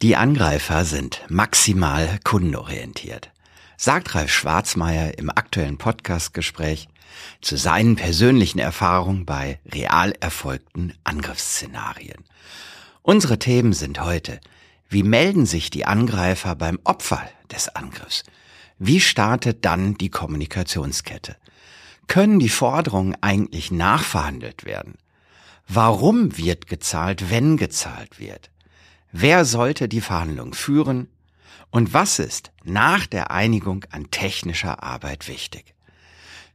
Die Angreifer sind maximal kundenorientiert, sagt Ralf Schwarzmeier im aktuellen Podcastgespräch zu seinen persönlichen Erfahrungen bei real erfolgten Angriffsszenarien. Unsere Themen sind heute, wie melden sich die Angreifer beim Opfer des Angriffs? Wie startet dann die Kommunikationskette? Können die Forderungen eigentlich nachverhandelt werden? Warum wird gezahlt, wenn gezahlt wird? Wer sollte die Verhandlungen führen? Und was ist nach der Einigung an technischer Arbeit wichtig?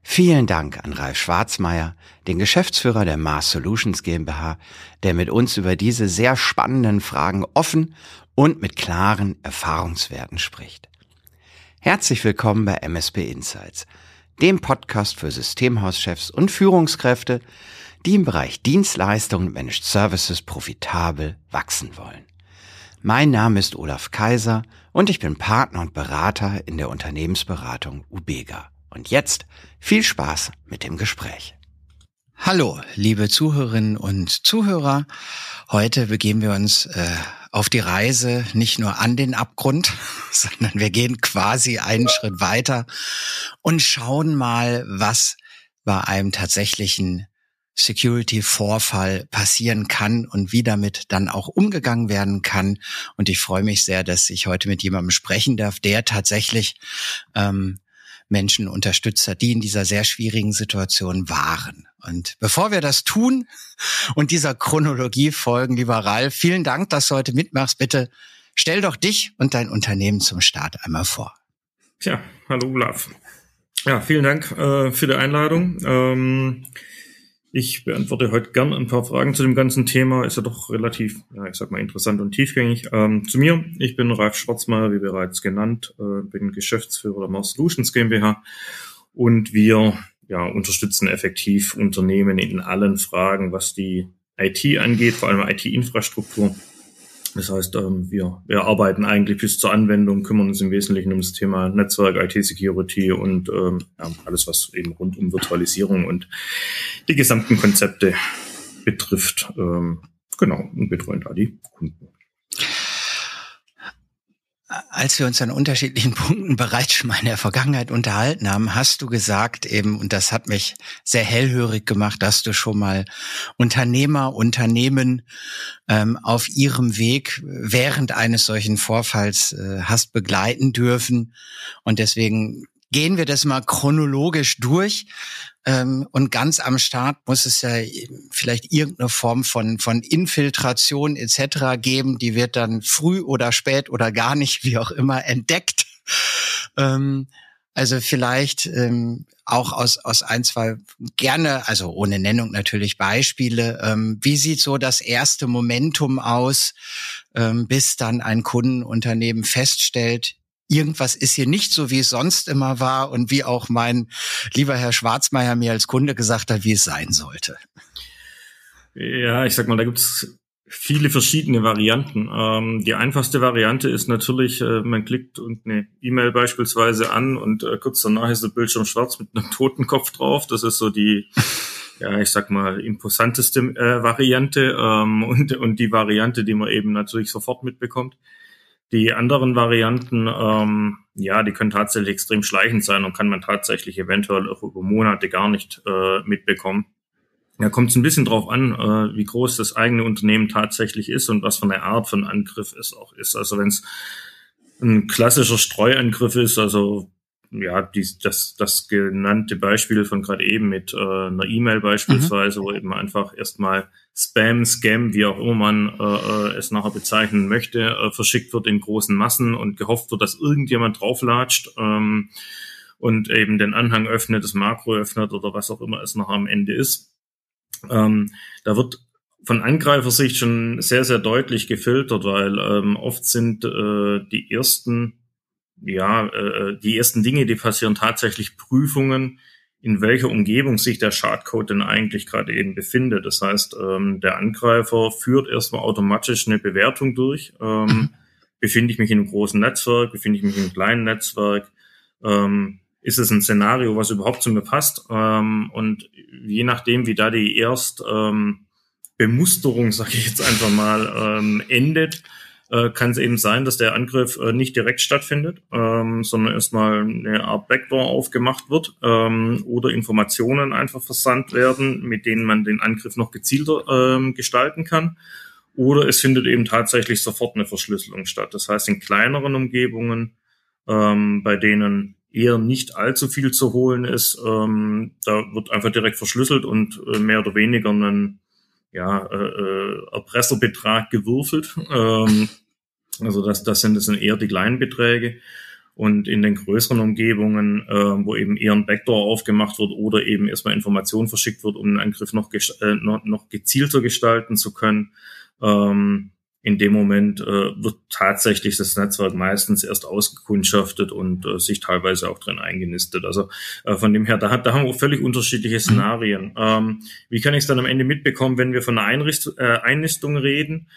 Vielen Dank an Ralf Schwarzmeier, den Geschäftsführer der Mars Solutions GmbH, der mit uns über diese sehr spannenden Fragen offen und mit klaren Erfahrungswerten spricht. Herzlich willkommen bei MSP Insights, dem Podcast für Systemhauschefs und Führungskräfte, die im Bereich Dienstleistungen und Managed Services profitabel wachsen wollen. Mein Name ist Olaf Kaiser und ich bin Partner und Berater in der Unternehmensberatung Ubega. Und jetzt viel Spaß mit dem Gespräch. Hallo, liebe Zuhörerinnen und Zuhörer. Heute begeben wir uns äh, auf die Reise nicht nur an den Abgrund, sondern wir gehen quasi einen Schritt weiter und schauen mal, was bei einem tatsächlichen Security-Vorfall passieren kann und wie damit dann auch umgegangen werden kann. Und ich freue mich sehr, dass ich heute mit jemandem sprechen darf, der tatsächlich ähm, Menschen unterstützt hat, die in dieser sehr schwierigen Situation waren. Und bevor wir das tun und dieser Chronologie folgen, lieber Ralf, vielen Dank, dass du heute mitmachst. Bitte stell doch dich und dein Unternehmen zum Start einmal vor. Tja, hallo Olaf. Ja, vielen Dank äh, für die Einladung. Ähm, ich beantworte heute gern ein paar Fragen zu dem ganzen Thema. Ist ja doch relativ, ja, ich sag mal, interessant und tiefgängig. Ähm, zu mir. Ich bin Ralf Schwarzmeier, wie bereits genannt, äh, bin Geschäftsführer der Mars Solutions GmbH und wir ja, unterstützen effektiv Unternehmen in allen Fragen, was die IT angeht, vor allem IT-Infrastruktur das heißt, ähm, wir, wir arbeiten eigentlich bis zur Anwendung, kümmern uns im Wesentlichen um das Thema Netzwerk, IT-Security und ähm, ja, alles, was eben rund um Virtualisierung und die gesamten Konzepte betrifft. Ähm, genau, und betreuen da die Kunden als wir uns an unterschiedlichen Punkten bereits schon mal in der Vergangenheit unterhalten haben, hast du gesagt eben, und das hat mich sehr hellhörig gemacht, dass du schon mal Unternehmer, Unternehmen ähm, auf ihrem Weg während eines solchen Vorfalls äh, hast begleiten dürfen. Und deswegen gehen wir das mal chronologisch durch. Ähm, und ganz am Start muss es ja vielleicht irgendeine Form von, von Infiltration etc. geben. Die wird dann früh oder spät oder gar nicht, wie auch immer, entdeckt. Ähm, also vielleicht ähm, auch aus, aus ein, zwei gerne, also ohne Nennung natürlich Beispiele. Ähm, wie sieht so das erste Momentum aus, ähm, bis dann ein Kundenunternehmen feststellt, irgendwas ist hier nicht so, wie es sonst immer war und wie auch mein lieber Herr Schwarzmeier mir als Kunde gesagt hat, wie es sein sollte. Ja, ich sag mal, da gibt's viele verschiedene Varianten. Ähm, die einfachste Variante ist natürlich, äh, man klickt eine E-Mail beispielsweise an und äh, kurz danach ist der Bildschirm schwarz mit einem Totenkopf drauf. Das ist so die, ja, ich sag mal, imposanteste äh, Variante ähm, und, und die Variante, die man eben natürlich sofort mitbekommt. Die anderen Varianten, ähm, ja, die können tatsächlich extrem schleichend sein und kann man tatsächlich eventuell auch über Monate gar nicht äh, mitbekommen. Da kommt es ein bisschen drauf an, äh, wie groß das eigene Unternehmen tatsächlich ist und was für eine Art von Angriff es auch ist. Also wenn es ein klassischer Streuangriff ist, also ja, die, das, das genannte Beispiel von gerade eben mit äh, einer E-Mail beispielsweise, mhm. wo eben einfach erstmal Spam, Scam, wie auch immer man äh, äh, es nachher bezeichnen möchte, äh, verschickt wird in großen Massen und gehofft wird, dass irgendjemand drauflatscht ähm, und eben den Anhang öffnet, das Makro öffnet oder was auch immer es nachher am Ende ist. Ähm, da wird von Angreifersicht schon sehr, sehr deutlich gefiltert, weil ähm, oft sind äh, die ersten ja, äh, die ersten Dinge, die passieren, tatsächlich Prüfungen, in welcher Umgebung sich der Schadcode denn eigentlich gerade eben befindet. Das heißt, ähm, der Angreifer führt erstmal automatisch eine Bewertung durch. Ähm, mhm. Befinde ich mich in einem großen Netzwerk? Befinde ich mich in einem kleinen Netzwerk? Ähm, ist es ein Szenario, was überhaupt zu mir passt? Ähm, und je nachdem, wie da die erst ähm, Bemusterung, sage ich jetzt einfach mal, ähm, endet, äh, kann es eben sein, dass der Angriff äh, nicht direkt stattfindet, ähm, sondern erstmal eine Art Backdoor aufgemacht wird ähm, oder Informationen einfach versandt werden, mit denen man den Angriff noch gezielter ähm, gestalten kann. Oder es findet eben tatsächlich sofort eine Verschlüsselung statt. Das heißt, in kleineren Umgebungen, ähm, bei denen eher nicht allzu viel zu holen ist, ähm, da wird einfach direkt verschlüsselt und äh, mehr oder weniger ein ja, äh, äh, Erpresserbetrag gewürfelt. Ähm, also das, das sind das sind eher die kleinen Beträge. Und in den größeren Umgebungen, äh, wo eben eher ein Backdoor aufgemacht wird oder eben erstmal Information verschickt wird, um den Angriff noch, äh, noch, noch gezielter gestalten zu können, ähm, in dem Moment äh, wird tatsächlich das Netzwerk meistens erst ausgekundschaftet und äh, sich teilweise auch drin eingenistet. Also äh, von dem her, da, hat, da haben wir völlig unterschiedliche Szenarien. Ähm, wie kann ich es dann am Ende mitbekommen, wenn wir von einer Einricht äh, Einnistung reden?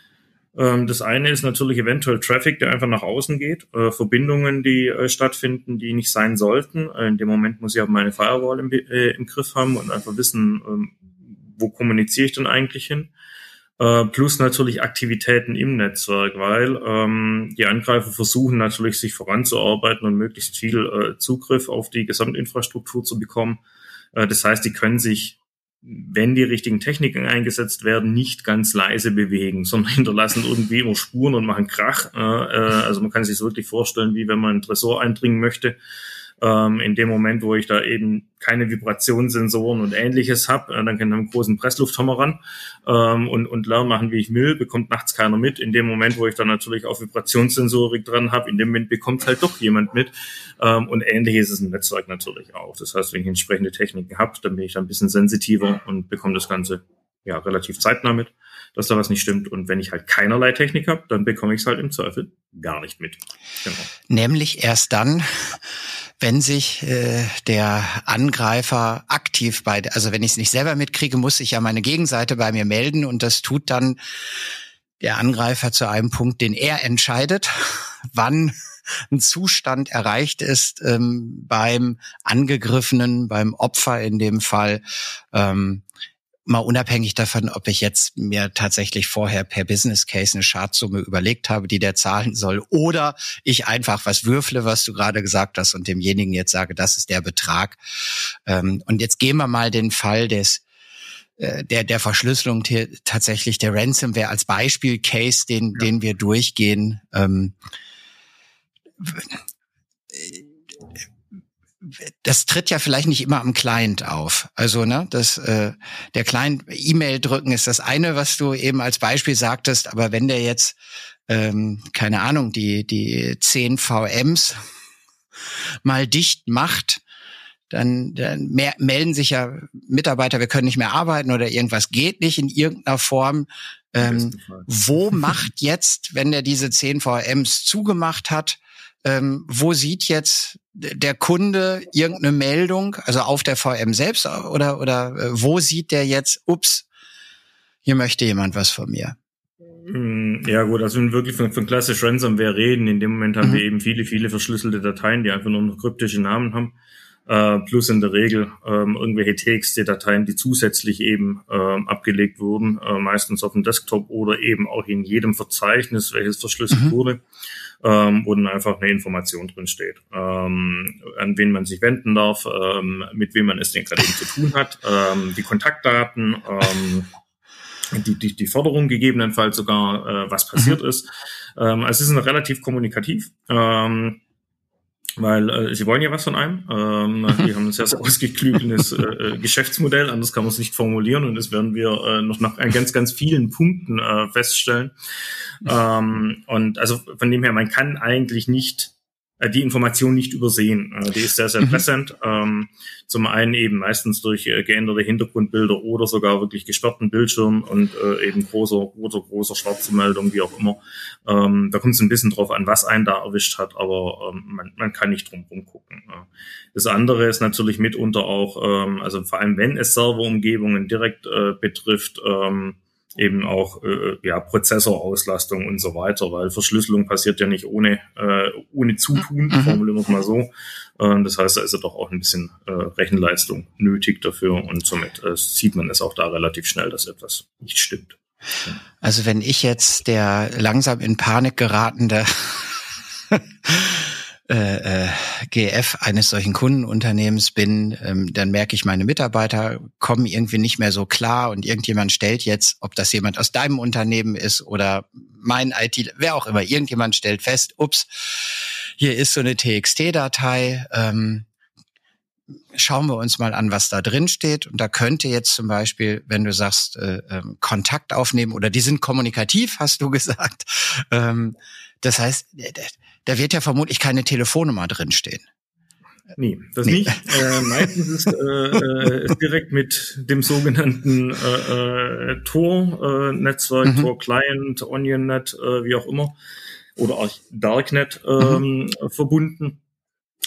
Ähm, das eine ist natürlich eventuell Traffic, der einfach nach außen geht, äh, Verbindungen, die äh, stattfinden, die nicht sein sollten. Äh, in dem Moment muss ich aber meine Firewall im, äh, im Griff haben und einfach wissen, ähm, wo kommuniziere ich denn eigentlich hin. Äh, plus natürlich Aktivitäten im Netzwerk, weil ähm, die Angreifer versuchen natürlich, sich voranzuarbeiten und möglichst viel äh, Zugriff auf die Gesamtinfrastruktur zu bekommen. Das heißt, die können sich, wenn die richtigen Techniken eingesetzt werden, nicht ganz leise bewegen, sondern hinterlassen irgendwie immer Spuren und machen Krach. Äh, also man kann sich das wirklich vorstellen, wie wenn man ein Tresor eindringen möchte ähm, in dem Moment, wo ich da eben keine Vibrationssensoren und ähnliches habe, äh, dann kann ich einen großen Presslufthammer ran ähm, und, und Lärm machen, wie ich will, bekommt nachts keiner mit. In dem Moment, wo ich dann natürlich auch Vibrationssensorik dran habe, in dem Moment bekommt halt doch jemand mit. Ähm, und ähnlich ist es im Netzwerk natürlich auch. Das heißt, wenn ich entsprechende Techniken habe, dann bin ich da ein bisschen sensitiver und bekomme das Ganze ja relativ zeitnah mit, dass da was nicht stimmt. Und wenn ich halt keinerlei Technik habe, dann bekomme ich es halt im Zweifel gar nicht mit. Genau. Nämlich erst dann, wenn sich äh, der Angreifer aktiv bei, also wenn ich es nicht selber mitkriege, muss ich ja meine Gegenseite bei mir melden und das tut dann der Angreifer zu einem Punkt, den er entscheidet, wann ein Zustand erreicht ist ähm, beim Angegriffenen, beim Opfer in dem Fall, ähm, mal unabhängig davon, ob ich jetzt mir tatsächlich vorher per Business Case eine Schadsumme überlegt habe, die der zahlen soll, oder ich einfach was würfle, was du gerade gesagt hast, und demjenigen jetzt sage, das ist der Betrag. Ähm, und jetzt gehen wir mal den Fall des äh, der der Verschlüsselung tatsächlich der Ransomware als Beispiel-Case, den ja. den wir durchgehen. Ähm, das tritt ja vielleicht nicht immer am Client auf. Also ne, das äh, der Client E-Mail drücken ist das eine, was du eben als Beispiel sagtest. Aber wenn der jetzt ähm, keine Ahnung die die 10 VMs mal dicht macht, dann, dann mehr, melden sich ja Mitarbeiter, wir können nicht mehr arbeiten oder irgendwas geht nicht in irgendeiner Form. Ähm, wo macht jetzt, wenn der diese 10 VMs zugemacht hat, ähm, wo sieht jetzt der Kunde irgendeine Meldung, also auf der VM selbst oder, oder äh, wo sieht der jetzt, ups, hier möchte jemand was von mir? Mm, ja gut, also wenn wir wirklich von, von klassisch Ransomware reden, in dem Moment haben mhm. wir eben viele, viele verschlüsselte Dateien, die einfach nur noch kryptische Namen haben. Äh, plus in der Regel ähm, irgendwelche Texte-Dateien, die zusätzlich eben ähm, abgelegt wurden, äh, meistens auf dem Desktop oder eben auch in jedem Verzeichnis, welches verschlüsselt mhm. wurde ähm, wo dann einfach eine Information drin steht, ähm, an wen man sich wenden darf, ähm, mit wem man es denn gerade eben zu tun hat, ähm, die Kontaktdaten, ähm, die, die, die Forderung gegebenenfalls sogar, äh, was passiert mhm. ist. Ähm, also es ist relativ kommunikativ. Ähm, weil äh, sie wollen ja was von einem. Ähm, die haben ein sehr, sehr ausgeklügeltes äh, äh, Geschäftsmodell, anders kann man es nicht formulieren und das werden wir äh, noch nach ganz, ganz vielen Punkten äh, feststellen. Ähm, und also von dem her, man kann eigentlich nicht äh, die Information nicht übersehen. Äh, die ist sehr, sehr mhm. präsent. Ähm, zum einen eben meistens durch äh, geänderte Hintergrundbilder oder sogar wirklich gesperrten Bildschirm und eben großer, großer, großer schwarze Meldung, wie auch immer. Ähm, da kommt es ein bisschen drauf an, was einen da erwischt hat, aber ähm, man, man kann nicht drum gucken. Das andere ist natürlich mitunter auch, also vor allem wenn es Serverumgebungen direkt betrifft, eben auch äh, ja, Prozessorauslastung und so weiter, weil Verschlüsselung passiert ja nicht ohne, äh, ohne Zutun, mhm. formulieren wir es mal so. Ähm, das heißt, da ist ja doch auch ein bisschen äh, Rechenleistung nötig dafür und somit äh, sieht man es auch da relativ schnell, dass etwas nicht stimmt. Also wenn ich jetzt der langsam in Panik geratende äh, äh, GF eines solchen Kundenunternehmens bin, ähm, dann merke ich, meine Mitarbeiter kommen irgendwie nicht mehr so klar und irgendjemand stellt jetzt, ob das jemand aus deinem Unternehmen ist oder mein IT, wer auch immer, irgendjemand stellt fest, ups, hier ist so eine TXT-Datei, ähm, schauen wir uns mal an, was da drin steht. Und da könnte jetzt zum Beispiel, wenn du sagst, äh, äh, Kontakt aufnehmen oder die sind kommunikativ, hast du gesagt. Ähm, das heißt, da wird ja vermutlich keine Telefonnummer drinstehen. Nee, das nee. nicht. Äh, meistens ist, äh, äh, ist direkt mit dem sogenannten äh, äh, Tor-Netzwerk, mhm. Tor-Client, OnionNet, äh, wie auch immer, oder auch Darknet ähm, mhm. verbunden.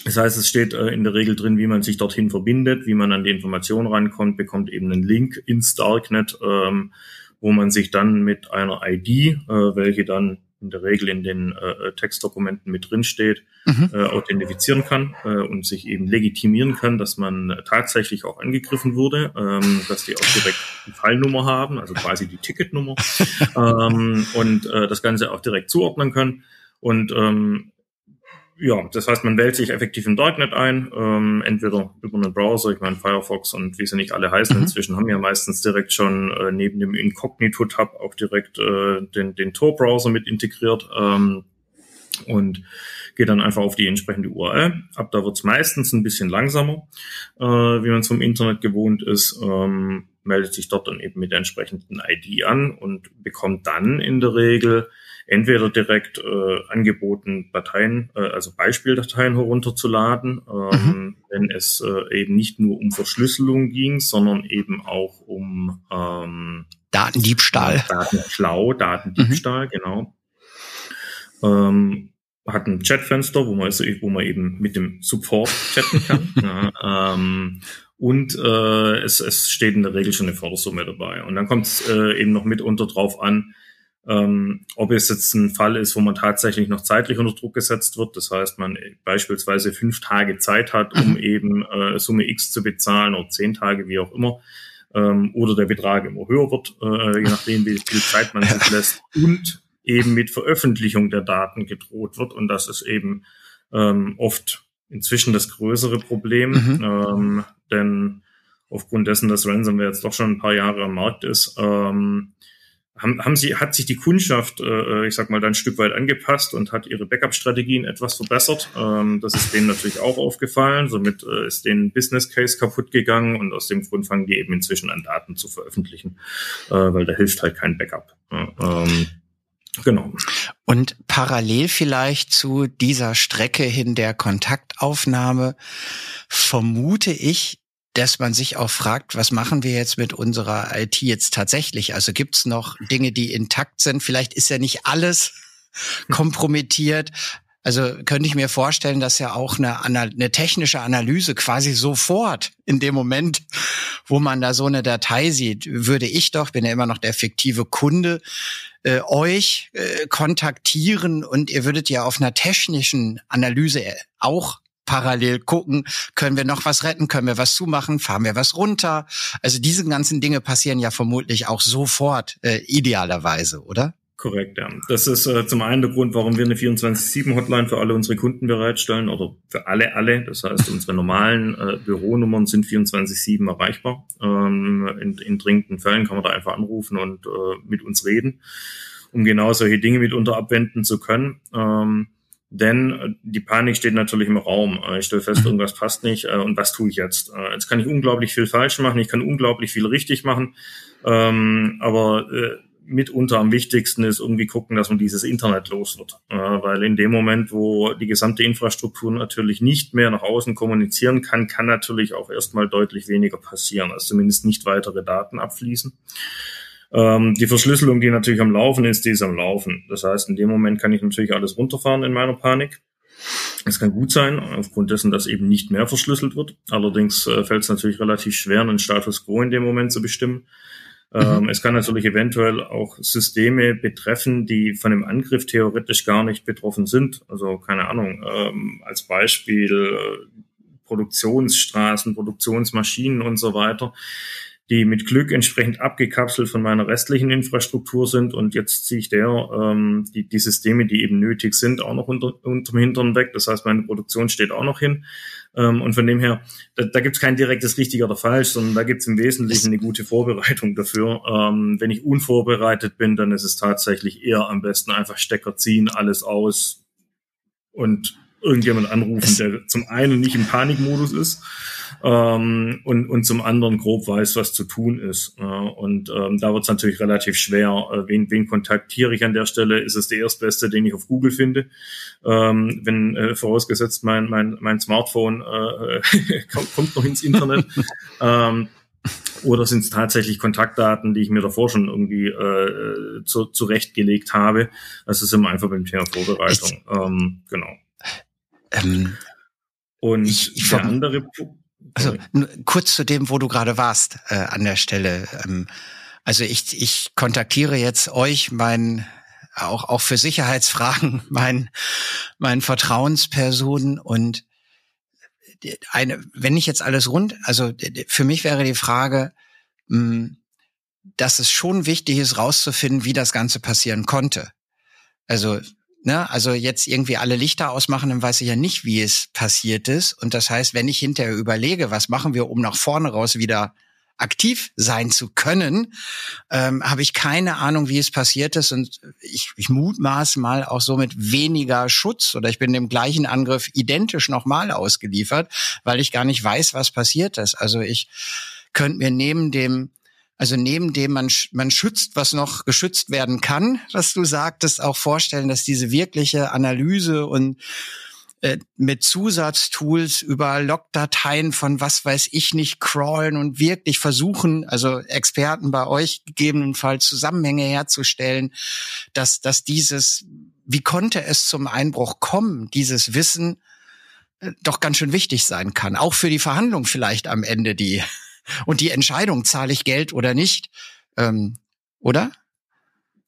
Das heißt, es steht äh, in der Regel drin, wie man sich dorthin verbindet, wie man an die Informationen rankommt, bekommt eben einen Link ins Darknet, ähm, wo man sich dann mit einer ID, äh, welche dann in der Regel in den äh, äh, Textdokumenten mit drin steht, mhm. äh, authentifizieren kann äh, und sich eben legitimieren kann, dass man tatsächlich auch angegriffen wurde, ähm, dass die auch direkt die Fallnummer haben, also quasi die Ticketnummer ähm, und äh, das Ganze auch direkt zuordnen können. Und ähm, ja, das heißt, man wählt sich effektiv im Darknet ein, ähm, entweder über einen Browser, ich meine Firefox und wie sie nicht alle heißen. Mhm. Inzwischen haben ja meistens direkt schon äh, neben dem Incognito-Tab auch direkt äh, den, den Tor-Browser mit integriert ähm, und geht dann einfach auf die entsprechende URL. Ab da wird's meistens ein bisschen langsamer, äh, wie man es vom Internet gewohnt ist. Ähm, meldet sich dort dann eben mit der entsprechenden ID an und bekommt dann in der Regel entweder direkt äh, angeboten, Dateien, äh, also Beispieldateien herunterzuladen, ähm, mhm. wenn es äh, eben nicht nur um Verschlüsselung ging, sondern eben auch um ähm, Datendiebstahl. Datenklau, Datendiebstahl, mhm. genau. Ähm, hat ein Chatfenster, wo man, wo man eben mit dem Support chatten kann. ja, ähm, und äh, es, es steht in der Regel schon eine Fördersumme dabei. Und dann kommt es äh, eben noch mitunter drauf an, ähm, ob es jetzt ein Fall ist, wo man tatsächlich noch zeitlich unter Druck gesetzt wird, das heißt, man beispielsweise fünf Tage Zeit hat, um mhm. eben äh, Summe X zu bezahlen oder zehn Tage, wie auch immer, ähm, oder der Betrag immer höher wird, äh, je nachdem, wie viel Zeit man sich lässt, und eben mit Veröffentlichung der Daten gedroht wird. Und das ist eben ähm, oft inzwischen das größere Problem, mhm. ähm, denn aufgrund dessen, dass Ransomware jetzt doch schon ein paar Jahre am Markt ist, ähm, haben, haben sie, hat sich die Kundschaft, äh, ich sag mal, dann ein Stück weit angepasst und hat ihre Backup-Strategien etwas verbessert. Ähm, das ist denen natürlich auch aufgefallen. Somit äh, ist denen Business Case kaputt gegangen und aus dem Grund fangen die eben inzwischen an, Daten zu veröffentlichen, äh, weil da hilft halt kein Backup. ähm, Genau. Und parallel vielleicht zu dieser Strecke hin der Kontaktaufnahme vermute ich, dass man sich auch fragt, was machen wir jetzt mit unserer IT jetzt tatsächlich? Also gibt's noch Dinge, die intakt sind? Vielleicht ist ja nicht alles kompromittiert. Also könnte ich mir vorstellen, dass ja auch eine, eine technische Analyse quasi sofort in dem Moment, wo man da so eine Datei sieht, würde ich doch, bin ja immer noch der fiktive Kunde, äh, euch äh, kontaktieren und ihr würdet ja auf einer technischen Analyse auch parallel gucken, können wir noch was retten, können wir was zumachen, fahren wir was runter. Also diese ganzen Dinge passieren ja vermutlich auch sofort, äh, idealerweise, oder? Korrekt, ja. Das ist äh, zum einen der Grund, warum wir eine 24-7-Hotline für alle unsere Kunden bereitstellen oder für alle, alle. Das heißt, unsere normalen äh, Büronummern sind 24-7 erreichbar. Ähm, in, in dringenden Fällen kann man da einfach anrufen und äh, mit uns reden, um genau solche Dinge mitunter abwenden zu können. Ähm, denn äh, die Panik steht natürlich im Raum. Äh, ich stelle fest, irgendwas passt nicht äh, und was tue ich jetzt? Jetzt kann ich unglaublich viel falsch machen, ich kann unglaublich viel richtig machen, ähm, aber mitunter am wichtigsten ist irgendwie gucken, dass man dieses Internet los wird. Weil in dem Moment, wo die gesamte Infrastruktur natürlich nicht mehr nach außen kommunizieren kann, kann natürlich auch erstmal deutlich weniger passieren, also zumindest nicht weitere Daten abfließen. Ähm, die Verschlüsselung, die natürlich am Laufen ist, die ist am Laufen. Das heißt, in dem Moment kann ich natürlich alles runterfahren in meiner Panik. Es kann gut sein, aufgrund dessen, dass eben nicht mehr verschlüsselt wird. Allerdings äh, fällt es natürlich relativ schwer, einen Status quo in dem Moment zu bestimmen. Ähm, mhm. Es kann natürlich eventuell auch Systeme betreffen, die von dem Angriff theoretisch gar nicht betroffen sind. Also keine Ahnung, ähm, als Beispiel äh, Produktionsstraßen, Produktionsmaschinen und so weiter die mit Glück entsprechend abgekapselt von meiner restlichen Infrastruktur sind und jetzt ziehe ich der ähm, die, die Systeme, die eben nötig sind, auch noch unter, unterm Hintern weg. Das heißt, meine Produktion steht auch noch hin. Ähm, und von dem her, da, da gibt es kein direktes richtig oder falsch, sondern da gibt es im Wesentlichen eine gute Vorbereitung dafür. Ähm, wenn ich unvorbereitet bin, dann ist es tatsächlich eher am besten einfach Stecker ziehen, alles aus und irgendjemand anrufen, der zum einen nicht im Panikmodus ist ähm, und, und zum anderen grob weiß, was zu tun ist. Äh, und ähm, da wird es natürlich relativ schwer. Äh, wen, wen kontaktiere ich an der Stelle? Ist es der erstbeste, den ich auf Google finde? Ähm, wenn äh, vorausgesetzt mein, mein, mein Smartphone äh, kommt, kommt noch ins Internet. ähm, oder sind es tatsächlich Kontaktdaten, die ich mir davor schon irgendwie äh, zu, zurechtgelegt habe? Das ist immer einfach beim Thema Vorbereitung. Ähm, genau. Ähm, und ich, ich der andere also kurz zu dem, wo du gerade warst äh, an der Stelle. Ähm, also ich, ich kontaktiere jetzt euch, mein auch auch für Sicherheitsfragen, mein mein Vertrauenspersonen und eine, wenn ich jetzt alles rund, also für mich wäre die Frage, mh, hm, dass es schon wichtig ist, rauszufinden, wie das Ganze passieren konnte. Also ne, also jetzt irgendwie alle Lichter ausmachen, dann weiß ich ja nicht, wie es passiert ist. Und das heißt, wenn ich hinterher überlege, was machen wir, um nach vorne raus wieder aktiv sein zu können, ähm, habe ich keine Ahnung, wie es passiert ist. Und ich, ich mutmaße mal auch so mit weniger Schutz oder ich bin dem gleichen Angriff identisch nochmal ausgeliefert, weil ich gar nicht weiß, was passiert ist. Also ich könnte mir neben dem also neben dem man, man schützt, was noch geschützt werden kann, was du sagtest, auch vorstellen, dass diese wirkliche Analyse und äh, mit Zusatztools über Logdateien von was weiß ich nicht crawlen und wirklich versuchen, also Experten bei euch gegebenenfalls Zusammenhänge herzustellen, dass, dass dieses, wie konnte es zum Einbruch kommen, dieses Wissen äh, doch ganz schön wichtig sein kann. Auch für die Verhandlung vielleicht am Ende, die und die Entscheidung, zahle ich Geld oder nicht, ähm, oder?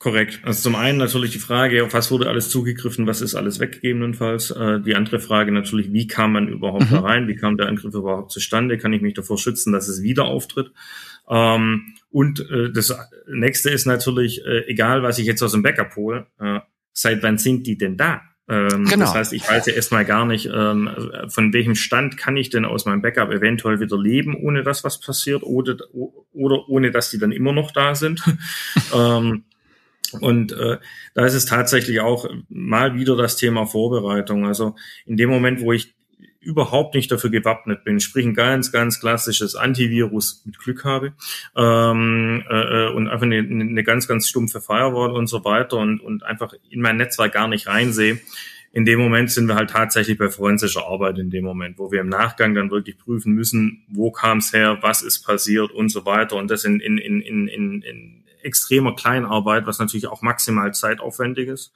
Korrekt. Also zum einen natürlich die Frage, auf was wurde alles zugegriffen, was ist alles weggegebenenfalls. Äh, die andere Frage natürlich, wie kam man überhaupt mhm. da rein, wie kam der Angriff überhaupt zustande, kann ich mich davor schützen, dass es wieder auftritt. Ähm, und äh, das nächste ist natürlich, äh, egal was ich jetzt aus dem Backup hole, äh, seit wann sind die denn da? Ähm, genau. Das heißt, ich weiß ja erstmal gar nicht, ähm, von welchem Stand kann ich denn aus meinem Backup eventuell wieder leben, ohne dass was passiert, oder, oder ohne dass die dann immer noch da sind. ähm, und äh, da ist es tatsächlich auch mal wieder das Thema Vorbereitung. Also in dem Moment, wo ich überhaupt nicht dafür gewappnet bin, sprich ein ganz, ganz klassisches Antivirus mit Glück habe ähm, äh, und einfach eine, eine ganz, ganz stumpfe Firewall und so weiter und, und einfach in mein Netzwerk gar nicht reinsehe, in dem Moment sind wir halt tatsächlich bei forensischer Arbeit in dem Moment, wo wir im Nachgang dann wirklich prüfen müssen, wo kam es her, was ist passiert und so weiter. Und das in, in, in, in, in extremer Kleinarbeit, was natürlich auch maximal zeitaufwendig ist.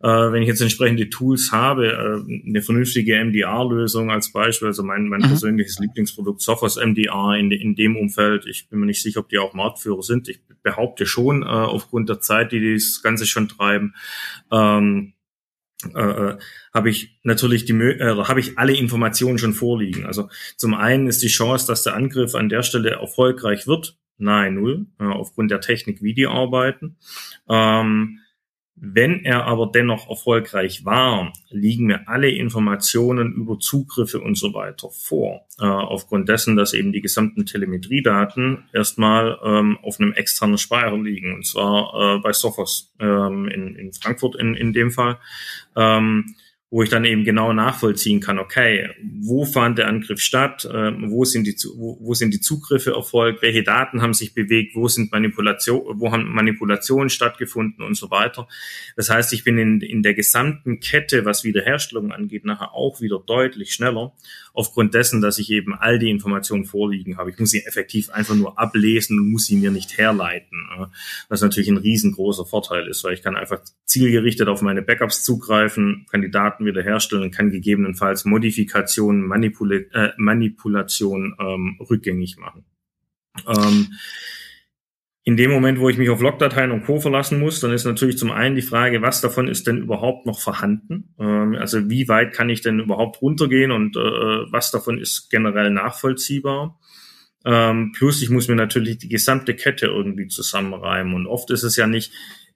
Äh, wenn ich jetzt entsprechende Tools habe, äh, eine vernünftige MDR-Lösung als Beispiel, also mein, mein mhm. persönliches Lieblingsprodukt Sophos MDR in, in dem Umfeld, ich bin mir nicht sicher, ob die auch Marktführer sind. Ich behaupte schon, äh, aufgrund der Zeit, die das Ganze schon treiben. Ähm, äh, äh habe ich natürlich die äh, habe ich alle Informationen schon vorliegen. Also zum einen ist die Chance, dass der Angriff an der Stelle erfolgreich wird, nahe null, äh, aufgrund der Technik, wie die arbeiten. Ähm, wenn er aber dennoch erfolgreich war, liegen mir alle Informationen über Zugriffe und so weiter vor. Äh, aufgrund dessen, dass eben die gesamten Telemetriedaten erstmal ähm, auf einem externen Speicher liegen, und zwar äh, bei Sophos ähm, in, in Frankfurt in, in dem Fall. Ähm, wo ich dann eben genau nachvollziehen kann, okay, wo fand der Angriff statt, äh, wo, sind die, wo, wo sind die Zugriffe erfolgt, welche Daten haben sich bewegt, wo sind Manipulation, wo haben Manipulationen stattgefunden und so weiter. Das heißt, ich bin in, in der gesamten Kette, was Wiederherstellung angeht, nachher auch wieder deutlich schneller, aufgrund dessen, dass ich eben all die Informationen vorliegen habe. Ich muss sie effektiv einfach nur ablesen und muss sie mir nicht herleiten, was natürlich ein riesengroßer Vorteil ist, weil ich kann einfach zielgerichtet auf meine Backups zugreifen, kann die Daten wiederherstellen kann gegebenenfalls Modifikationen, Manipula äh, Manipulation ähm, rückgängig machen. Ähm, in dem Moment, wo ich mich auf Logdateien und Co. verlassen muss, dann ist natürlich zum einen die Frage, was davon ist denn überhaupt noch vorhanden? Ähm, also wie weit kann ich denn überhaupt runtergehen und äh, was davon ist generell nachvollziehbar? Ähm, plus ich muss mir natürlich die gesamte Kette irgendwie zusammenreimen. Und oft ist es ja nicht,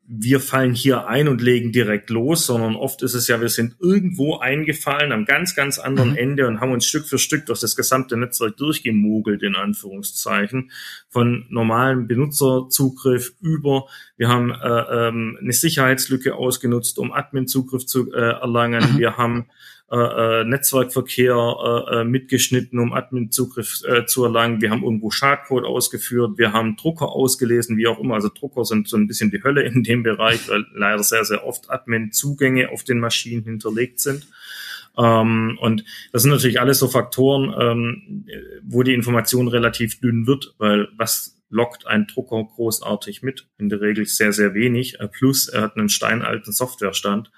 wir fallen hier ein und legen direkt los, sondern oft ist es ja, wir sind irgendwo eingefallen am ganz, ganz anderen mhm. Ende und haben uns Stück für Stück durch das gesamte Netzwerk durchgemogelt, in Anführungszeichen, von normalem Benutzerzugriff über, wir haben äh, ähm, eine Sicherheitslücke ausgenutzt, um Admin-Zugriff zu äh, erlangen, mhm. wir haben äh, äh, Netzwerkverkehr äh, äh, mitgeschnitten, um Admin-Zugriff äh, zu erlangen. Wir haben irgendwo Schadcode ausgeführt, wir haben Drucker ausgelesen, wie auch immer. Also Drucker sind so ein bisschen die Hölle in dem Bereich, weil leider sehr, sehr oft Admin-Zugänge auf den Maschinen hinterlegt sind. Ähm, und das sind natürlich alles so Faktoren, ähm, wo die Information relativ dünn wird, weil was lockt ein Drucker großartig mit? In der Regel sehr, sehr wenig. Äh, plus er hat einen steinalten Softwarestand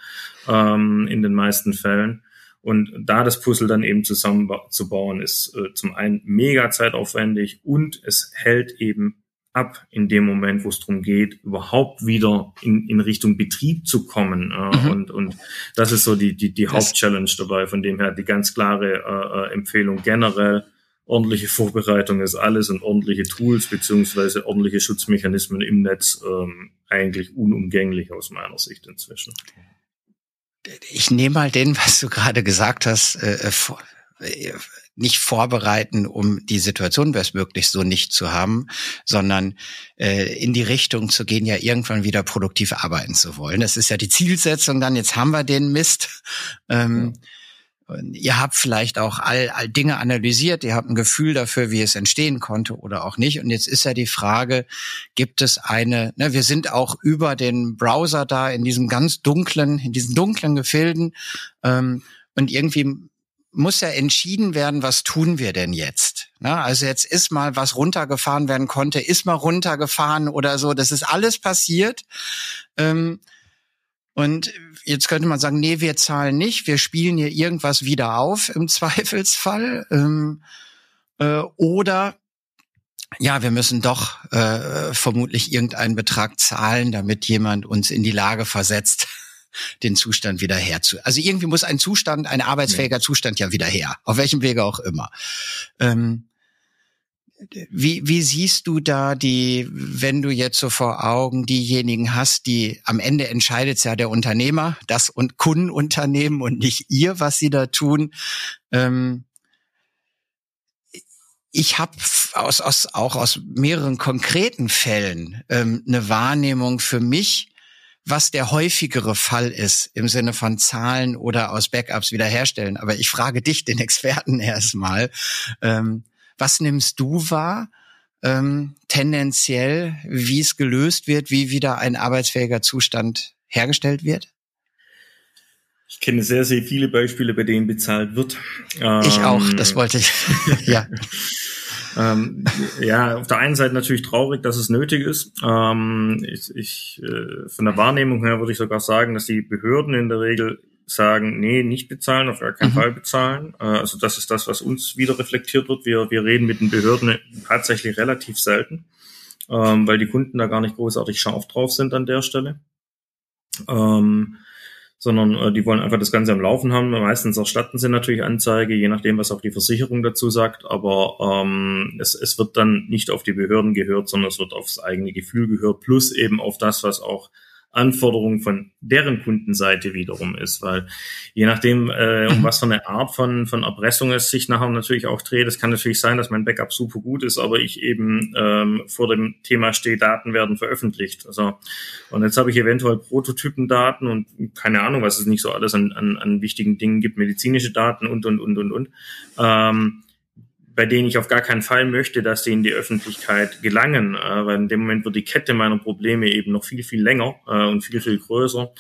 ähm, in den meisten Fällen. Und da das Puzzle dann eben zusammenzubauen, ist äh, zum einen mega zeitaufwendig und es hält eben ab in dem Moment, wo es darum geht, überhaupt wieder in, in Richtung Betrieb zu kommen. Äh, mhm. und, und das ist so die, die, die Hauptchallenge dabei. Von dem her die ganz klare äh, äh, Empfehlung generell. Ordentliche Vorbereitung ist alles und ordentliche Tools beziehungsweise ordentliche Schutzmechanismen im Netz ähm, eigentlich unumgänglich aus meiner Sicht inzwischen ich nehme mal den, was du gerade gesagt hast, äh, äh, äh, nicht vorbereiten, um die Situation bestmöglich so nicht zu haben, sondern äh, in die Richtung zu gehen, ja irgendwann wieder produktiv arbeiten zu wollen. Das ist ja die Zielsetzung dann, jetzt haben wir den Mist. Ähm, ja ihr habt vielleicht auch all, all Dinge analysiert, ihr habt ein Gefühl dafür, wie es entstehen konnte oder auch nicht. Und jetzt ist ja die Frage, gibt es eine, ne, wir sind auch über den Browser da in diesem ganz dunklen, in diesen dunklen Gefilden. Ähm, und irgendwie muss ja entschieden werden, was tun wir denn jetzt? Ne? Also jetzt ist mal was runtergefahren werden konnte, ist mal runtergefahren oder so. Das ist alles passiert. Ähm, und jetzt könnte man sagen, nee, wir zahlen nicht, wir spielen hier irgendwas wieder auf im Zweifelsfall. Ähm, äh, oder ja, wir müssen doch äh, vermutlich irgendeinen Betrag zahlen, damit jemand uns in die Lage versetzt, den Zustand wieder herzu. Also irgendwie muss ein Zustand, ein arbeitsfähiger Zustand ja wieder her, auf welchem Wege auch immer. Ähm, wie, wie siehst du da die, wenn du jetzt so vor Augen diejenigen hast, die am Ende entscheidet ja der Unternehmer, das und Kundenunternehmen und nicht ihr, was sie da tun. Ähm, ich habe aus, aus, auch aus mehreren konkreten Fällen ähm, eine Wahrnehmung für mich, was der häufigere Fall ist im Sinne von Zahlen oder aus Backups wiederherstellen. Aber ich frage dich, den Experten erstmal. Ähm, was nimmst du wahr? Ähm, tendenziell, wie es gelöst wird, wie wieder ein arbeitsfähiger Zustand hergestellt wird? Ich kenne sehr, sehr viele Beispiele, bei denen bezahlt wird. Ich ähm, auch, das wollte ich. ja. ähm, ja, auf der einen Seite natürlich traurig, dass es nötig ist. Ähm, ich, ich, äh, von der Wahrnehmung her würde ich sogar sagen, dass die Behörden in der Regel sagen, nee, nicht bezahlen, auf gar keinen mhm. Fall bezahlen. Äh, also das ist das, was uns wieder reflektiert wird. Wir, wir reden mit den Behörden tatsächlich relativ selten, ähm, weil die Kunden da gar nicht großartig scharf drauf sind an der Stelle. Ähm, sondern äh, die wollen einfach das Ganze am Laufen haben. Meistens erstatten sie natürlich Anzeige, je nachdem, was auch die Versicherung dazu sagt. Aber ähm, es, es wird dann nicht auf die Behörden gehört, sondern es wird aufs eigene Gefühl gehört, plus eben auf das, was auch Anforderung von deren Kundenseite wiederum ist, weil je nachdem, äh, um mhm. was für eine Art von, von Erpressung es sich nachher natürlich auch dreht, es kann natürlich sein, dass mein Backup super gut ist, aber ich eben ähm, vor dem Thema stehe, Daten werden veröffentlicht. Also, und jetzt habe ich eventuell Prototypendaten und keine Ahnung, was es nicht so alles an, an, an wichtigen Dingen gibt, medizinische Daten und, und, und, und, und. Ähm, bei denen ich auf gar keinen Fall möchte, dass sie in die Öffentlichkeit gelangen, äh, weil in dem Moment wird die Kette meiner Probleme eben noch viel, viel länger äh, und viel, viel größer.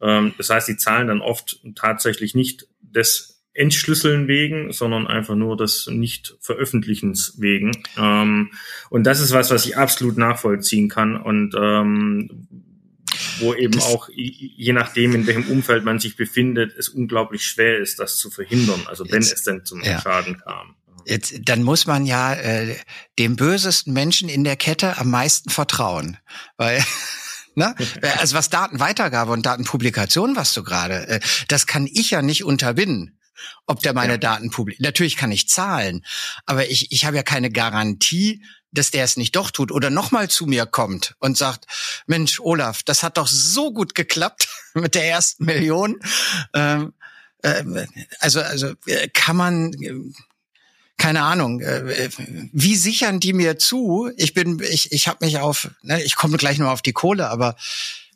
Ähm, das heißt, die zahlen dann oft tatsächlich nicht des Entschlüsseln wegen, sondern einfach nur des Nicht-Veröffentlichens wegen. Ähm, und das ist was, was ich absolut nachvollziehen kann und ähm, wo eben auch, je nachdem, in welchem Umfeld man sich befindet, es unglaublich schwer ist, das zu verhindern, also wenn es denn zum ja. Schaden kam. Jetzt, dann muss man ja äh, dem bösesten Menschen in der Kette am meisten vertrauen, weil Ne? Also was Datenweitergabe und Datenpublikation, was du gerade, äh, das kann ich ja nicht unterbinden. ob der meine ja. Daten publiziert. Natürlich kann ich zahlen, aber ich, ich habe ja keine Garantie, dass der es nicht doch tut oder nochmal zu mir kommt und sagt, Mensch, Olaf, das hat doch so gut geklappt mit der ersten Million. Ähm, äh, also, also äh, kann man, äh, keine Ahnung, äh, wie sichern die mir zu? Ich bin, ich, ich habe mich auf, ne, ich komme gleich nur auf die Kohle, aber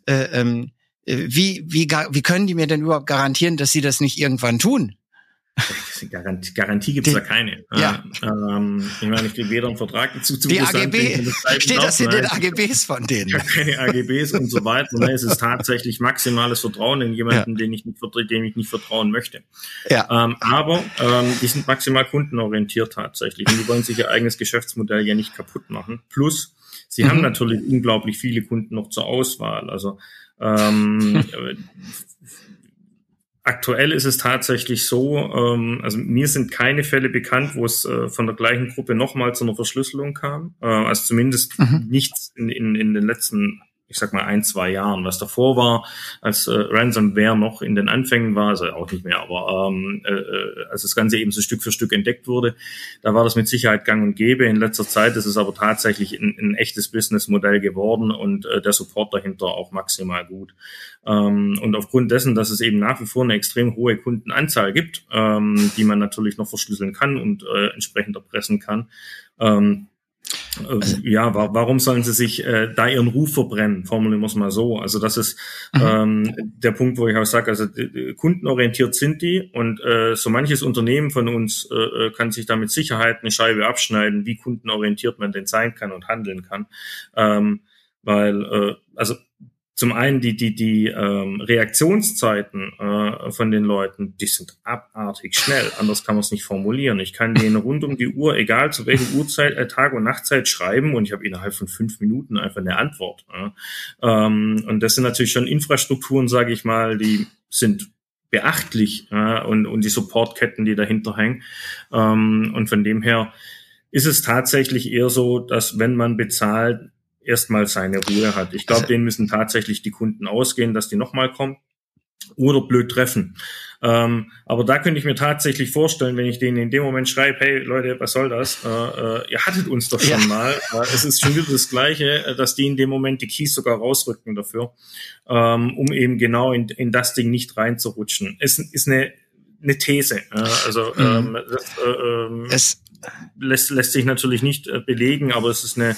äh, ähm, wie, wie, wie können die mir denn überhaupt garantieren, dass sie das nicht irgendwann tun? Garantie, Garantie gibt es da keine. Ja. Ähm, ich meine, ich kriege weder einen Vertrag dazu zu. Die AGB, steht das in den AGBs von denen? Ja, keine AGBs und so weiter. Nein, es ist tatsächlich maximales Vertrauen in jemanden, ja. den ich nicht, dem ich nicht vertrauen möchte. Ja. Ähm, aber ähm, die sind maximal kundenorientiert tatsächlich und die wollen sich ihr eigenes Geschäftsmodell ja nicht kaputt machen. Plus, sie mhm. haben natürlich unglaublich viele Kunden noch zur Auswahl. Also ähm, Aktuell ist es tatsächlich so, ähm, also mir sind keine Fälle bekannt, wo es äh, von der gleichen Gruppe nochmal zu einer Verschlüsselung kam. Äh, also zumindest mhm. nichts in, in, in den letzten ich sag mal, ein, zwei Jahren. Was davor war, als äh, Ransomware noch in den Anfängen war, also auch nicht mehr, aber ähm, äh, als das Ganze eben so Stück für Stück entdeckt wurde, da war das mit Sicherheit gang und gäbe. In letzter Zeit ist es aber tatsächlich ein, ein echtes Businessmodell geworden und äh, der Support dahinter auch maximal gut. Ähm, und aufgrund dessen, dass es eben nach wie vor eine extrem hohe Kundenanzahl gibt, ähm, die man natürlich noch verschlüsseln kann und äh, entsprechend erpressen kann, ähm, also, ja, wa warum sollen sie sich äh, da ihren Ruf verbrennen? Formulieren wir es mal so. Also das ist mhm. ähm, der Punkt, wo ich auch sage, also kundenorientiert sind die und äh, so manches Unternehmen von uns äh, äh, kann sich da mit Sicherheit eine Scheibe abschneiden, wie kundenorientiert man denn sein kann und handeln kann. Ähm, weil, äh, also zum einen die die die ähm, Reaktionszeiten äh, von den Leuten, die sind abartig schnell. Anders kann man es nicht formulieren. Ich kann denen rund um die Uhr, egal zu welcher Uhrzeit, äh, Tag und Nachtzeit schreiben und ich habe innerhalb von fünf Minuten einfach eine Antwort. Äh. Ähm, und das sind natürlich schon Infrastrukturen, sage ich mal, die sind beachtlich äh, und und die Supportketten, die dahinter hängen. Ähm, und von dem her ist es tatsächlich eher so, dass wenn man bezahlt, erstmal seine Ruhe hat. Ich glaube, also, denen müssen tatsächlich die Kunden ausgehen, dass die nochmal kommen oder blöd treffen. Ähm, aber da könnte ich mir tatsächlich vorstellen, wenn ich denen in dem Moment schreibe, hey Leute, was soll das? Äh, äh, ihr hattet uns doch schon ja. mal. Äh, es ist schon wieder das Gleiche, äh, dass die in dem Moment die Keys sogar rausrücken dafür, ähm, um eben genau in, in das Ding nicht reinzurutschen. Es ist eine, eine These. Also mhm. ähm, das, äh, ähm, es lässt, lässt sich natürlich nicht äh, belegen, aber es ist eine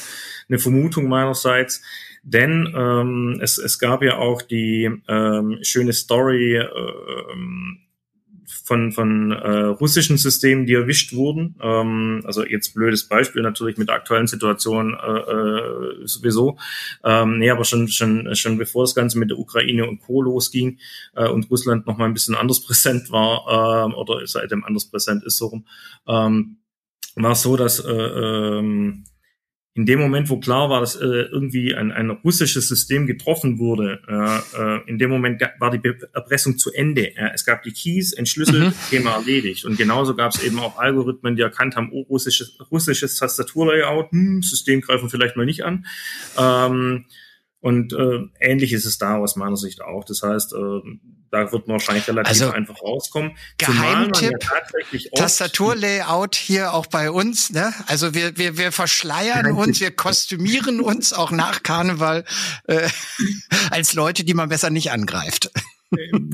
eine Vermutung meinerseits. Denn ähm, es, es gab ja auch die ähm, schöne Story ähm, von, von äh, russischen Systemen, die erwischt wurden. Ähm, also jetzt blödes Beispiel natürlich mit der aktuellen Situation äh, äh, sowieso. Ähm, nee, aber schon, schon, schon bevor das Ganze mit der Ukraine und Co. losging äh, und Russland noch mal ein bisschen anders präsent war äh, oder seitdem anders präsent ist so rum, ähm, war es so, dass äh, ähm, in dem Moment, wo klar war, dass äh, irgendwie ein, ein russisches System getroffen wurde, äh, äh, in dem Moment war die Erpressung zu Ende. Ja, es gab die Keys, entschlüsselt, mhm. Thema erledigt. Und genauso gab es eben auch Algorithmen, die erkannt haben, oh, russisches, russisches Tastaturlayout, hm, System greifen vielleicht mal nicht an. Ähm, und äh, ähnlich ist es da aus meiner Sicht auch. Das heißt, äh, da wird man wahrscheinlich relativ also, einfach rauskommen. Geheimtipp, ja Tastaturlayout hier auch bei uns. Ne? Also wir, wir, wir verschleiern uns, wir kostümieren uns auch nach Karneval äh, als Leute, die man besser nicht angreift.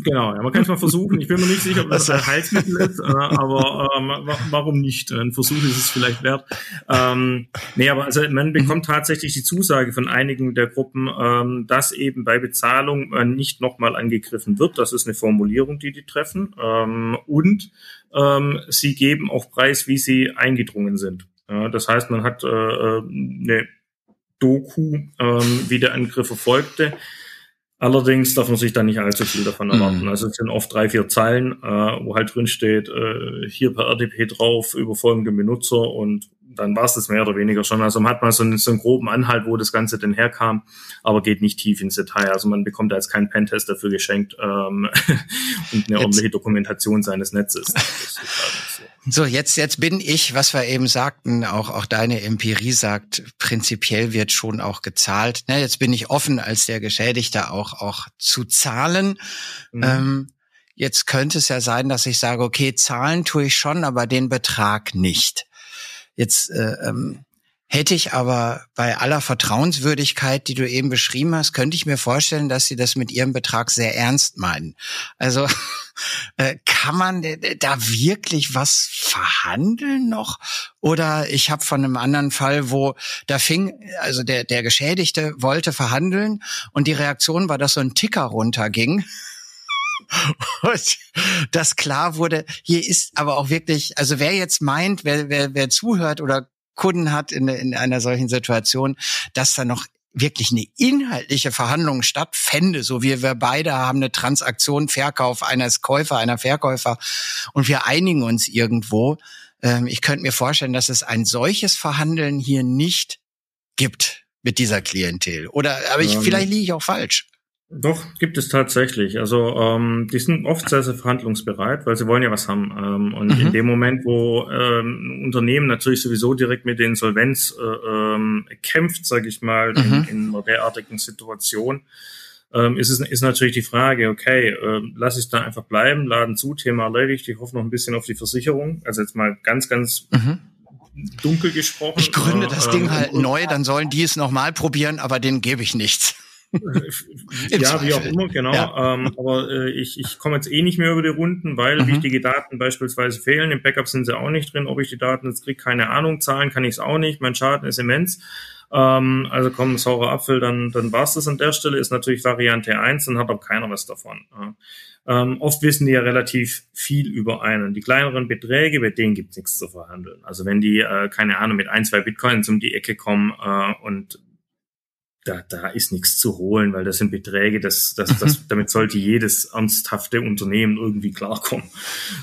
Genau, ja, man kann es mal versuchen. Ich bin mir nicht sicher, ob das ein Heilsmittel ist, äh, aber ähm, warum nicht? Ein Versuch ist es vielleicht wert. Ähm, nee, aber also man mhm. bekommt tatsächlich die Zusage von einigen der Gruppen, ähm, dass eben bei Bezahlung äh, nicht nochmal angegriffen wird. Das ist eine Formulierung, die die treffen. Ähm, und ähm, sie geben auch preis, wie sie eingedrungen sind. Ja, das heißt, man hat äh, äh eine Doku, ähm, wie der Angriff erfolgte Allerdings darf man sich da nicht allzu viel davon erwarten. Mhm. Also es sind oft drei, vier Zeilen, äh, wo halt drin steht, äh, hier per RDP drauf über folgende Benutzer und dann war es das mehr oder weniger schon. Also man hat mal so einen, so einen groben Anhalt, wo das Ganze denn herkam, aber geht nicht tief ins Detail. Also man bekommt da jetzt keinen Pentest dafür geschenkt ähm, und eine ordentliche Dokumentation seines Netzes. So, jetzt, jetzt bin ich, was wir eben sagten, auch, auch deine Empirie sagt, prinzipiell wird schon auch gezahlt. Na, jetzt bin ich offen, als der Geschädigte auch, auch zu zahlen. Mhm. Ähm, jetzt könnte es ja sein, dass ich sage, okay, zahlen tue ich schon, aber den Betrag nicht. Jetzt äh, ähm, Hätte ich aber bei aller Vertrauenswürdigkeit, die du eben beschrieben hast, könnte ich mir vorstellen, dass sie das mit ihrem Betrag sehr ernst meinen. Also äh, kann man da wirklich was verhandeln noch? Oder ich habe von einem anderen Fall, wo da fing, also der, der Geschädigte wollte verhandeln und die Reaktion war, dass so ein Ticker runterging. Und das klar wurde, hier ist aber auch wirklich, also wer jetzt meint, wer, wer, wer zuhört oder Kunden hat in, in einer solchen Situation, dass da noch wirklich eine inhaltliche Verhandlung stattfände, so wie wir beide haben eine Transaktion, Verkauf eines Käufer, einer Verkäufer und wir einigen uns irgendwo. Ähm, ich könnte mir vorstellen, dass es ein solches Verhandeln hier nicht gibt mit dieser Klientel. Oder, aber ich, vielleicht liege ich auch falsch. Doch, gibt es tatsächlich. Also ähm, die sind oft sehr, sehr verhandlungsbereit, weil sie wollen ja was haben. Ähm, und mhm. in dem Moment, wo ähm, ein Unternehmen natürlich sowieso direkt mit der Insolvenz äh, ähm, kämpft, sage ich mal, mhm. in, in einer derartigen Situation, ähm, ist es ist natürlich die Frage, okay, äh, lass ich da einfach bleiben, Laden zu, Thema erledigt, ich hoffe noch ein bisschen auf die Versicherung. Also jetzt mal ganz, ganz mhm dunkel gesprochen. Ich gründe das äh, Ding halt neu, dann sollen die es nochmal probieren, aber denen gebe ich nichts ja, wie auch immer, genau. Ja. Ähm, aber äh, ich, ich komme jetzt eh nicht mehr über die Runden, weil mhm. wichtige Daten beispielsweise fehlen. Im Backup sind sie auch nicht drin. Ob ich die Daten jetzt kriege, keine Ahnung. Zahlen kann ich es auch nicht. Mein Schaden ist immens. Ähm, also komm, saurer Apfel, dann, dann war's das an der Stelle. Ist natürlich Variante eins, dann hat auch keiner was davon. Ja. Ähm, oft wissen die ja relativ viel über einen. Die kleineren Beträge, bei denen gibt's nichts zu verhandeln. Also wenn die, äh, keine Ahnung, mit ein, zwei Bitcoins um die Ecke kommen äh, und da, da ist nichts zu holen, weil das sind Beträge, das, das, das, mhm. damit sollte jedes ernsthafte Unternehmen irgendwie klarkommen.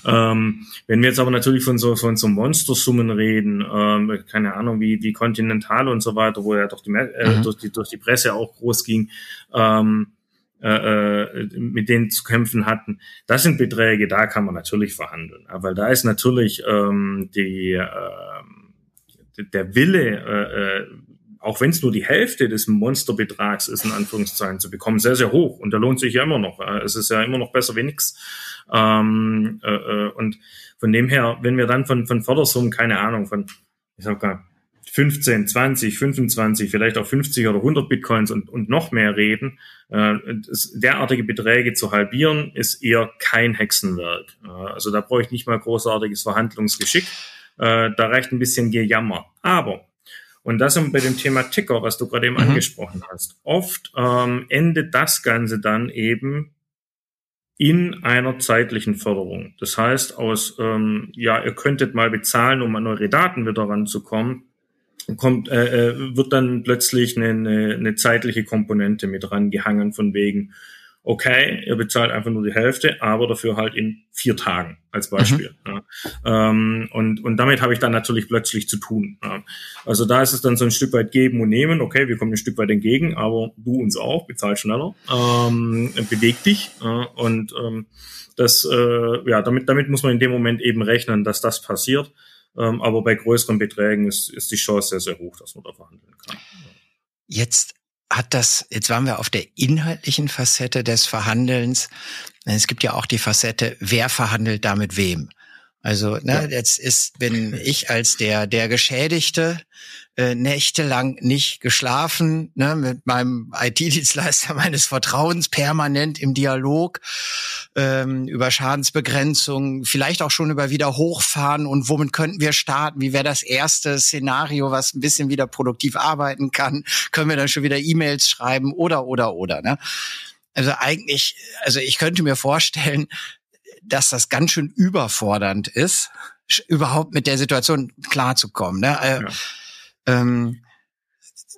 Ähm, wenn wir jetzt aber natürlich von so, von so Monstersummen reden, ähm, keine Ahnung, wie, wie Continental und so weiter, wo ja durch die, äh, mhm. durch die, durch die Presse auch groß ging, ähm, äh, äh, mit denen zu kämpfen hatten. Das sind Beträge, da kann man natürlich verhandeln. Aber da ist natürlich ähm, die, äh, der Wille, äh, äh auch wenn es nur die Hälfte des Monsterbetrags ist, in Anführungszeichen zu bekommen, sehr, sehr hoch. Und da lohnt sich ja immer noch. Es ist ja immer noch besser wie nix. Ähm, äh, äh, und von dem her, wenn wir dann von, von Fördersummen, keine Ahnung, von, ich sag mal, 15, 20, 25, vielleicht auch 50 oder 100 Bitcoins und, und noch mehr reden, äh, derartige Beträge zu halbieren, ist eher kein Hexenwerk. Äh, also da brauche ich nicht mal großartiges Verhandlungsgeschick. Äh, da reicht ein bisschen Gejammer. Aber und das bei dem Thema Ticker, was du gerade eben mhm. angesprochen hast. Oft ähm, endet das Ganze dann eben in einer zeitlichen Förderung. Das heißt, aus, ähm, ja, ihr könntet mal bezahlen, um an eure Daten wieder ranzukommen, kommt, äh, äh wird dann plötzlich eine, eine, eine zeitliche Komponente mit rangehangen von wegen, okay, ihr bezahlt einfach nur die Hälfte, aber dafür halt in vier Tagen als Beispiel. Mhm. Ja. Ähm, und, und damit habe ich dann natürlich plötzlich zu tun. Ja. Also da ist es dann so ein Stück weit geben und nehmen. Okay, wir kommen ein Stück weit entgegen, aber du uns auch, bezahl schneller, ähm, beweg dich. Ja. Und ähm, das, äh, ja, damit, damit muss man in dem Moment eben rechnen, dass das passiert. Ähm, aber bei größeren Beträgen ist, ist die Chance sehr, sehr hoch, dass man da verhandeln kann. Jetzt hat das, jetzt waren wir auf der inhaltlichen Facette des Verhandelns. Es gibt ja auch die Facette, wer verhandelt da mit wem. Also ne, ja. jetzt ist, bin ich als der der Geschädigte äh, nächtelang nicht geschlafen, ne, mit meinem IT-Dienstleister meines Vertrauens permanent im Dialog ähm, über Schadensbegrenzung, vielleicht auch schon über wieder hochfahren und womit könnten wir starten? Wie wäre das erste Szenario, was ein bisschen wieder produktiv arbeiten kann? Können wir dann schon wieder E-Mails schreiben oder oder oder? Ne? Also eigentlich, also ich könnte mir vorstellen, dass das ganz schön überfordernd ist, überhaupt mit der Situation klarzukommen. Ne? Äh, ja. ähm,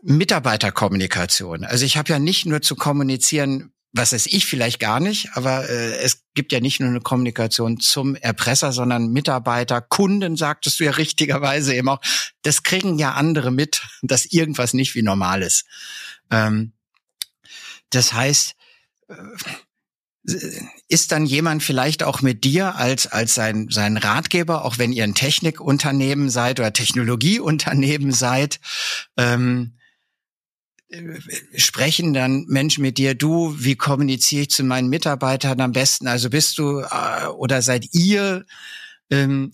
Mitarbeiterkommunikation. Also ich habe ja nicht nur zu kommunizieren, was weiß ich vielleicht gar nicht, aber äh, es gibt ja nicht nur eine Kommunikation zum Erpresser, sondern Mitarbeiter, Kunden, sagtest du ja richtigerweise eben auch. Das kriegen ja andere mit, dass irgendwas nicht wie normal ist. Ähm, das heißt, äh, ist dann jemand vielleicht auch mit dir als, als sein, sein Ratgeber, auch wenn ihr ein Technikunternehmen seid oder Technologieunternehmen seid, ähm, sprechen dann Menschen mit dir, du, wie kommuniziere ich zu meinen Mitarbeitern am besten? Also bist du äh, oder seid ihr ähm,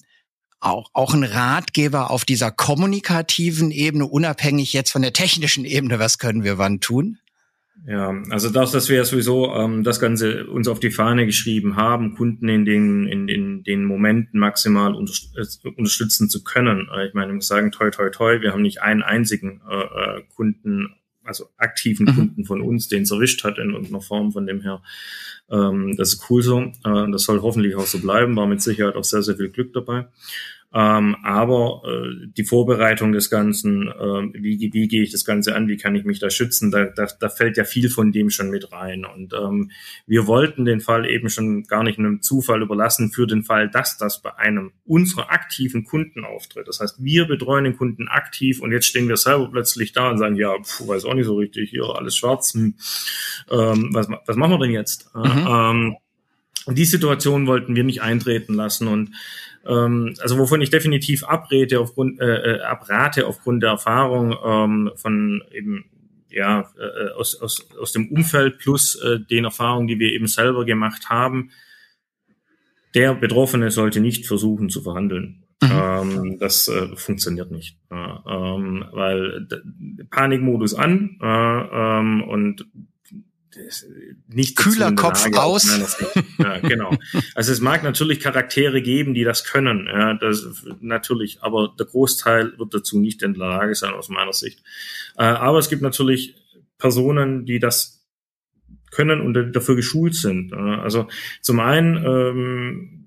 auch, auch ein Ratgeber auf dieser kommunikativen Ebene, unabhängig jetzt von der technischen Ebene, was können wir wann tun? Ja, also das, dass wir sowieso ähm, das Ganze uns auf die Fahne geschrieben haben, Kunden in den, in, in den Momenten maximal äh, unterstützen zu können. Äh, ich meine, ich muss sagen, toi, toi, toi, wir haben nicht einen einzigen äh, äh Kunden, also aktiven mhm. Kunden von uns, den es erwischt hat in irgendeiner Form von dem her. Ähm, das ist cool so. Äh, das soll hoffentlich auch so bleiben, war mit Sicherheit auch sehr, sehr viel Glück dabei. Ähm, aber äh, die Vorbereitung des Ganzen, äh, wie, wie gehe ich das Ganze an, wie kann ich mich da schützen, da, da, da fällt ja viel von dem schon mit rein. Und ähm, wir wollten den Fall eben schon gar nicht einem Zufall überlassen für den Fall, dass das bei einem unserer aktiven Kunden auftritt. Das heißt, wir betreuen den Kunden aktiv und jetzt stehen wir selber plötzlich da und sagen, ja, pf, weiß auch nicht so richtig, hier alles schwarz. Hm, ähm, was, was machen wir denn jetzt? Mhm. Ähm, die Situation wollten wir nicht eintreten lassen und ähm, also wovon ich definitiv abrede aufgrund, äh, äh, abrate aufgrund der Erfahrung ähm, von eben ja äh, aus, aus, aus dem Umfeld plus äh, den Erfahrungen, die wir eben selber gemacht haben. Der Betroffene sollte nicht versuchen zu verhandeln. Mhm. Ähm, das äh, funktioniert nicht, äh, ähm, weil Panikmodus an äh, ähm, und nicht kühler Kopf Lage, aus. Ja, genau. Also es mag natürlich Charaktere geben, die das können, ja, das natürlich, aber der Großteil wird dazu nicht in der Lage sein aus meiner Sicht. Äh, aber es gibt natürlich Personen, die das können und dafür geschult sind. Also zum einen ähm,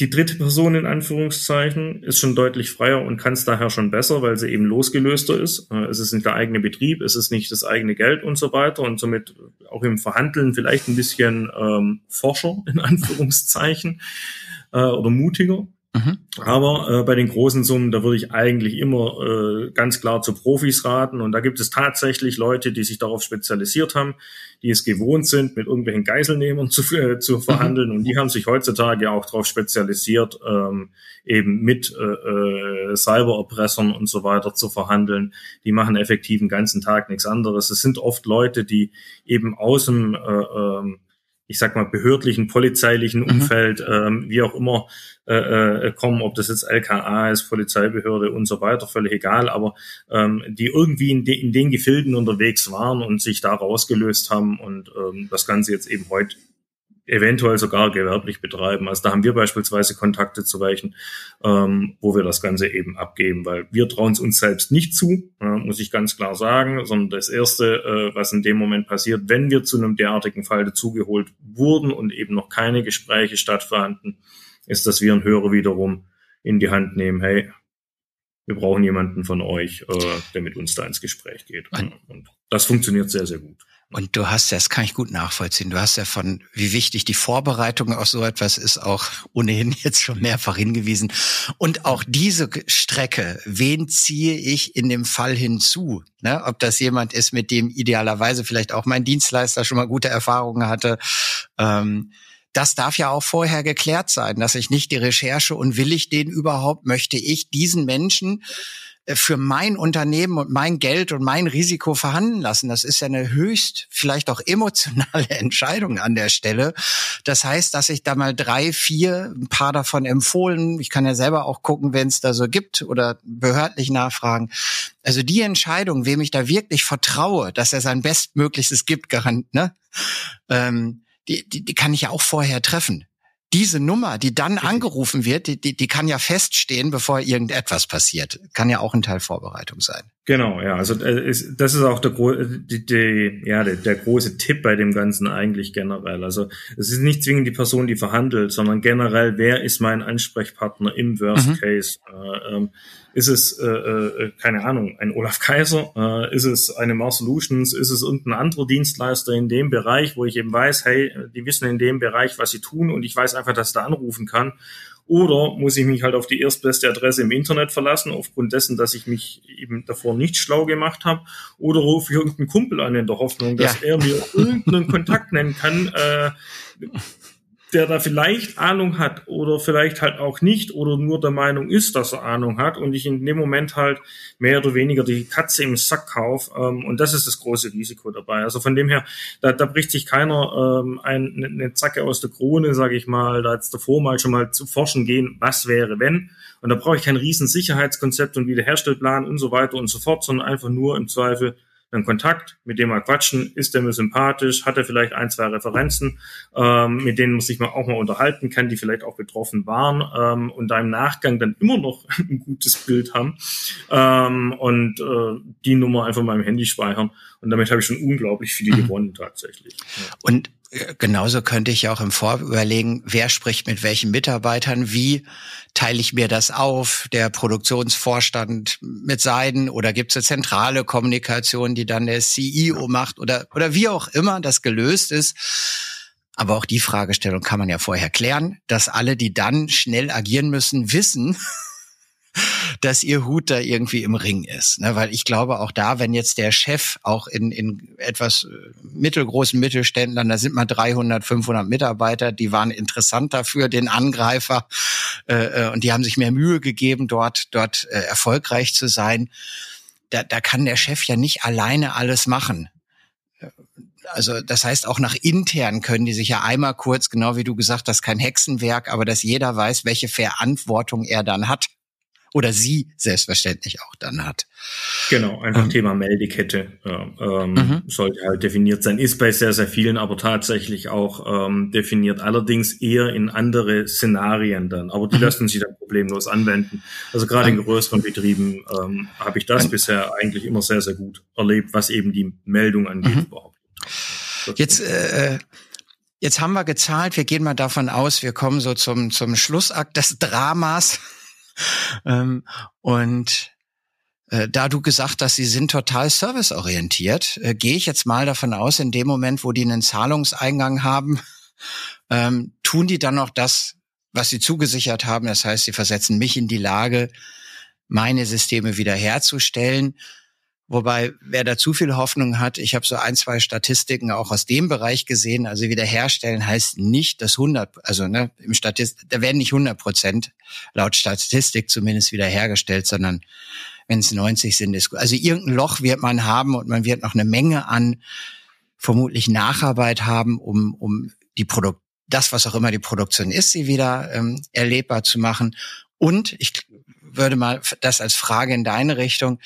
die dritte Person in Anführungszeichen ist schon deutlich freier und kann es daher schon besser, weil sie eben losgelöster ist. Äh, es ist nicht der eigene Betrieb, es ist nicht das eigene Geld und so weiter und somit auch im Verhandeln vielleicht ein bisschen ähm, forscher in Anführungszeichen äh, oder mutiger. Mhm. Aber äh, bei den großen Summen, da würde ich eigentlich immer äh, ganz klar zu Profis raten. Und da gibt es tatsächlich Leute, die sich darauf spezialisiert haben, die es gewohnt sind, mit irgendwelchen Geiselnehmern zu, äh, zu mhm. verhandeln. Mhm. Und die haben sich heutzutage auch darauf spezialisiert, ähm, eben mit äh, äh, Cybererpressern und so weiter zu verhandeln. Die machen effektiv den ganzen Tag nichts anderes. Es sind oft Leute, die eben aus dem äh, äh, ich sag mal, behördlichen, polizeilichen mhm. Umfeld, mhm. ähm, wie auch immer, äh, äh, kommen, ob das jetzt LKA ist, Polizeibehörde und so weiter, völlig egal, aber ähm, die irgendwie in, de, in den Gefilden unterwegs waren und sich da rausgelöst haben und ähm, das Ganze jetzt eben heute eventuell sogar gewerblich betreiben. Also da haben wir beispielsweise Kontakte zu welchen, ähm, wo wir das Ganze eben abgeben, weil wir trauen es uns selbst nicht zu, äh, muss ich ganz klar sagen, sondern das Erste, äh, was in dem Moment passiert, wenn wir zu einem derartigen Fall dazugeholt wurden und eben noch keine Gespräche stattfanden, ist, dass wir einen Hörer wiederum in die Hand nehmen, hey, wir brauchen jemanden von euch, äh, der mit uns da ins Gespräch geht. Und das funktioniert sehr, sehr gut. Und du hast ja, das kann ich gut nachvollziehen, du hast ja von, wie wichtig die Vorbereitung auf so etwas ist, auch ohnehin jetzt schon mehrfach hingewiesen. Und auch diese Strecke, wen ziehe ich in dem Fall hinzu? Ne? Ob das jemand ist, mit dem idealerweise vielleicht auch mein Dienstleister schon mal gute Erfahrungen hatte. Ähm, das darf ja auch vorher geklärt sein, dass ich nicht die Recherche und will ich den überhaupt, möchte ich diesen Menschen äh, für mein Unternehmen und mein Geld und mein Risiko verhandeln lassen. Das ist ja eine höchst, vielleicht auch emotionale Entscheidung an der Stelle. Das heißt, dass ich da mal drei, vier, ein paar davon empfohlen. Ich kann ja selber auch gucken, wenn es da so gibt oder behördlich nachfragen. Also die Entscheidung, wem ich da wirklich vertraue, dass er sein Bestmöglichstes gibt, garant, ne? Ähm, die, die, die kann ich ja auch vorher treffen diese Nummer, die dann angerufen wird, die, die, die kann ja feststehen, bevor irgendetwas passiert. Kann ja auch ein Teil Vorbereitung sein. Genau, ja. Also äh, das ist auch der, die, die, ja, der, der große Tipp bei dem Ganzen eigentlich generell. Also es ist nicht zwingend die Person, die verhandelt, sondern generell, wer ist mein Ansprechpartner im Worst mhm. Case? Äh, ähm, ist es, äh, äh, keine Ahnung, ein Olaf Kaiser? Äh, ist es eine Mars Solutions? Ist es irgendein anderer Dienstleister in dem Bereich, wo ich eben weiß, hey, die wissen in dem Bereich, was sie tun und ich weiß einfach, dass ich da anrufen kann. Oder muss ich mich halt auf die erstbeste Adresse im Internet verlassen, aufgrund dessen, dass ich mich eben davor nicht schlau gemacht habe? Oder rufe ich irgendeinen Kumpel an in der Hoffnung, dass ja. er mir irgendeinen Kontakt nennen kann, äh, der da vielleicht Ahnung hat oder vielleicht halt auch nicht oder nur der Meinung ist, dass er Ahnung hat und ich in dem Moment halt mehr oder weniger die Katze im Sack kauf ähm, und das ist das große Risiko dabei. Also von dem her, da, da bricht sich keiner ähm, ein, eine ne Zacke aus der Krone, sage ich mal, da jetzt davor mal schon mal zu forschen gehen, was wäre wenn und da brauche ich kein riesen Sicherheitskonzept und Wiederherstellplan und so weiter und so fort, sondern einfach nur im Zweifel einen Kontakt, mit dem mal quatschen, ist der mir sympathisch, hat er vielleicht ein, zwei Referenzen, ähm, mit denen man sich mal auch mal unterhalten kann, die vielleicht auch betroffen waren ähm, und da im Nachgang dann immer noch ein gutes Bild haben ähm, und äh, die Nummer einfach mal im Handy speichern und damit habe ich schon unglaublich viel mhm. gewonnen tatsächlich. Ja. Und genauso könnte ich auch im Vorüberlegen, überlegen, wer spricht mit welchen Mitarbeitern, wie teile ich mir das auf, der Produktionsvorstand mit Seiden oder gibt es eine zentrale Kommunikation, die dann der CEO macht oder, oder wie auch immer das gelöst ist. Aber auch die Fragestellung kann man ja vorher klären, dass alle, die dann schnell agieren müssen, wissen, dass ihr Hut da irgendwie im Ring ist. Ne? Weil ich glaube auch da, wenn jetzt der Chef auch in, in etwas äh, mittelgroßen Mittelständlern, da sind mal 300, 500 Mitarbeiter, die waren interessant dafür, den Angreifer, äh, äh, und die haben sich mehr Mühe gegeben, dort, dort äh, erfolgreich zu sein. Da, da kann der Chef ja nicht alleine alles machen also das heißt, auch nach intern können die sich ja einmal kurz, genau wie du gesagt hast, kein Hexenwerk, aber dass jeder weiß, welche Verantwortung er dann hat oder sie selbstverständlich auch dann hat. Genau, einfach ähm, Thema Meldekette ja, ähm, mhm. sollte halt definiert sein. Ist bei sehr, sehr vielen aber tatsächlich auch ähm, definiert, allerdings eher in andere Szenarien dann. Aber die mhm. lassen sich dann problemlos anwenden. Also gerade in größeren Betrieben ähm, habe ich das bisher eigentlich immer sehr, sehr gut erlebt, was eben die Meldung angeht mhm. überhaupt. Jetzt äh, Jetzt haben wir gezahlt, wir gehen mal davon aus, wir kommen so zum, zum Schlussakt des Dramas. ähm, und äh, da du gesagt hast, sie sind total serviceorientiert, äh, gehe ich jetzt mal davon aus, in dem Moment, wo die einen Zahlungseingang haben, ähm, tun die dann noch das, was sie zugesichert haben. Das heißt, sie versetzen mich in die Lage, meine Systeme wiederherzustellen Wobei, wer da zu viel Hoffnung hat, ich habe so ein, zwei Statistiken auch aus dem Bereich gesehen. Also wiederherstellen heißt nicht, dass 100, also ne, im Statist, da werden nicht 100 Prozent laut Statistik zumindest wiederhergestellt, sondern wenn es 90 sind, ist gut. Also irgendein Loch wird man haben und man wird noch eine Menge an vermutlich Nacharbeit haben, um, um die Produkt, das, was auch immer die Produktion ist, sie wieder ähm, erlebbar zu machen. Und ich würde mal das als Frage in deine Richtung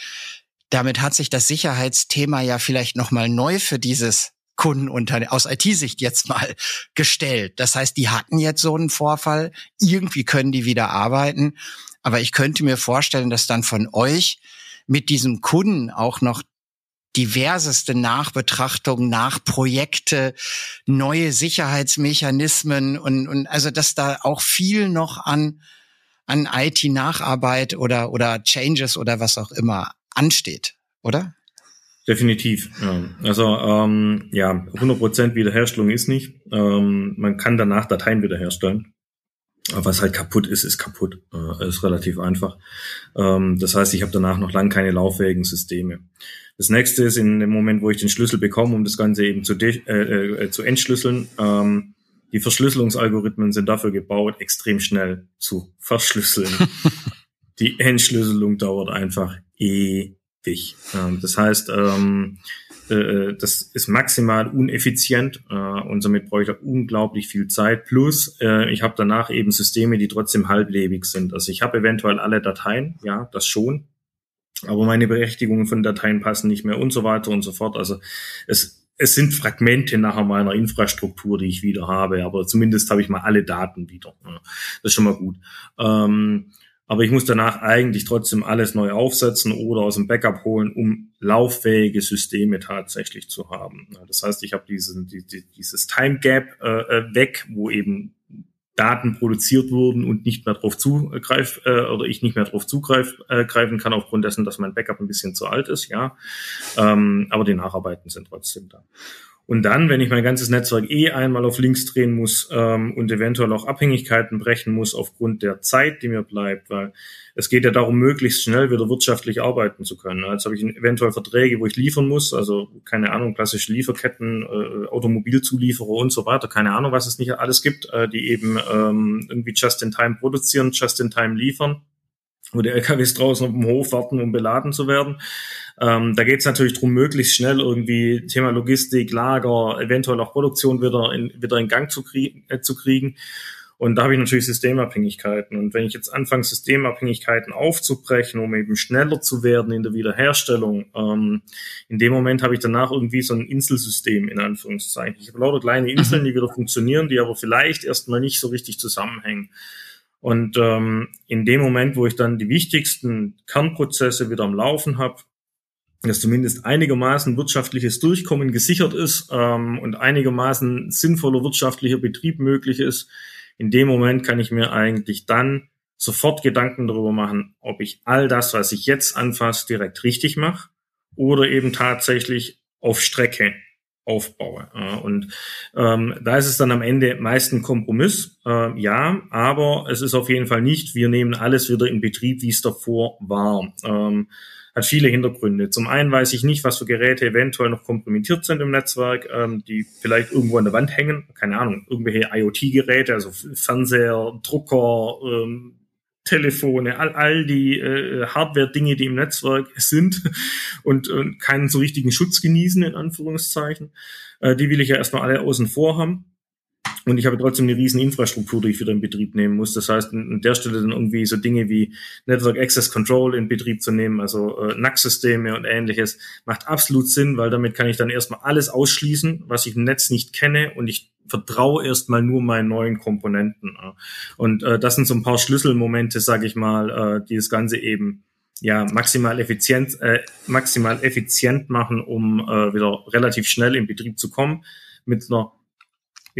damit hat sich das Sicherheitsthema ja vielleicht nochmal neu für dieses Kundenunternehmen aus IT-Sicht jetzt mal gestellt. Das heißt, die hatten jetzt so einen Vorfall, irgendwie können die wieder arbeiten, aber ich könnte mir vorstellen, dass dann von euch mit diesem Kunden auch noch diverseste Nachbetrachtungen, Nachprojekte, neue Sicherheitsmechanismen und, und also dass da auch viel noch an an IT-Nacharbeit oder oder Changes oder was auch immer ansteht, oder? Definitiv. Ja. Also ähm, ja, 100% Wiederherstellung ist nicht. Ähm, man kann danach Dateien wiederherstellen. Aber was halt kaputt ist, ist kaputt. Äh, ist relativ einfach. Ähm, das heißt, ich habe danach noch lange keine lauffähigen Systeme. Das nächste ist in dem Moment, wo ich den Schlüssel bekomme, um das Ganze eben zu, äh, äh, zu entschlüsseln. Ähm, die Verschlüsselungsalgorithmen sind dafür gebaut, extrem schnell zu verschlüsseln. die Entschlüsselung dauert einfach ewig. Ähm, das heißt, ähm, äh, das ist maximal uneffizient äh, und somit brauche ich da unglaublich viel Zeit. Plus, äh, ich habe danach eben Systeme, die trotzdem halblebig sind. Also ich habe eventuell alle Dateien, ja, das schon, aber meine Berechtigungen von Dateien passen nicht mehr und so weiter und so fort. Also es es sind Fragmente nachher meiner Infrastruktur, die ich wieder habe, aber zumindest habe ich mal alle Daten wieder. Das ist schon mal gut. Ähm, aber ich muss danach eigentlich trotzdem alles neu aufsetzen oder aus dem Backup holen, um lauffähige Systeme tatsächlich zu haben. Das heißt, ich habe diese, die, dieses Time Gap äh, äh, weg, wo eben Daten produziert wurden und nicht mehr darauf zugreif äh, oder ich nicht mehr darauf zugreifen äh, greifen kann aufgrund dessen, dass mein Backup ein bisschen zu alt ist, ja. Ähm, aber die Nacharbeiten sind trotzdem da. Und dann, wenn ich mein ganzes Netzwerk eh einmal auf links drehen muss ähm, und eventuell auch Abhängigkeiten brechen muss aufgrund der Zeit, die mir bleibt, weil es geht ja darum, möglichst schnell wieder wirtschaftlich arbeiten zu können. Jetzt habe ich eventuell Verträge, wo ich liefern muss, also keine Ahnung, klassische Lieferketten, äh, Automobilzulieferer und so weiter, keine Ahnung, was es nicht alles gibt, äh, die eben ähm, irgendwie just-in-time produzieren, just-in-time liefern wo die LKWs draußen auf dem Hof warten, um beladen zu werden. Ähm, da geht es natürlich darum, möglichst schnell irgendwie Thema Logistik, Lager, eventuell auch Produktion wieder in, wieder in Gang zu, krieg äh, zu kriegen. Und da habe ich natürlich Systemabhängigkeiten. Und wenn ich jetzt anfange, Systemabhängigkeiten aufzubrechen, um eben schneller zu werden in der Wiederherstellung, ähm, in dem Moment habe ich danach irgendwie so ein Inselsystem in Anführungszeichen. Ich habe lauter kleine Inseln, die wieder funktionieren, die aber vielleicht erstmal nicht so richtig zusammenhängen. Und ähm, in dem Moment, wo ich dann die wichtigsten Kernprozesse wieder am Laufen habe, dass zumindest einigermaßen wirtschaftliches Durchkommen gesichert ist ähm, und einigermaßen sinnvoller wirtschaftlicher Betrieb möglich ist, in dem Moment kann ich mir eigentlich dann sofort Gedanken darüber machen, ob ich all das, was ich jetzt anfasse, direkt richtig mache oder eben tatsächlich auf Strecke aufbaue. Und ähm, da ist es dann am Ende meist ein Kompromiss, äh, ja, aber es ist auf jeden Fall nicht, wir nehmen alles wieder in Betrieb, wie es davor war. Ähm, hat viele Hintergründe. Zum einen weiß ich nicht, was für Geräte eventuell noch kompromittiert sind im Netzwerk, ähm, die vielleicht irgendwo an der Wand hängen. Keine Ahnung, irgendwelche IoT-Geräte, also Fernseher, Drucker, ähm, Telefone, all, all die äh, Hardware-Dinge, die im Netzwerk sind und, und keinen so richtigen Schutz genießen, in Anführungszeichen. Äh, die will ich ja erstmal alle außen vor haben. Und ich habe trotzdem eine riesen Infrastruktur, die ich wieder in Betrieb nehmen muss. Das heißt, an der Stelle dann irgendwie so Dinge wie Network Access Control in Betrieb zu nehmen, also äh, NAC-Systeme und ähnliches, macht absolut Sinn, weil damit kann ich dann erstmal alles ausschließen, was ich im Netz nicht kenne und ich vertraue erstmal nur meinen neuen Komponenten. Und äh, das sind so ein paar Schlüsselmomente, sage ich mal, äh, die das Ganze eben ja maximal effizient, äh, maximal effizient machen, um äh, wieder relativ schnell in Betrieb zu kommen mit einer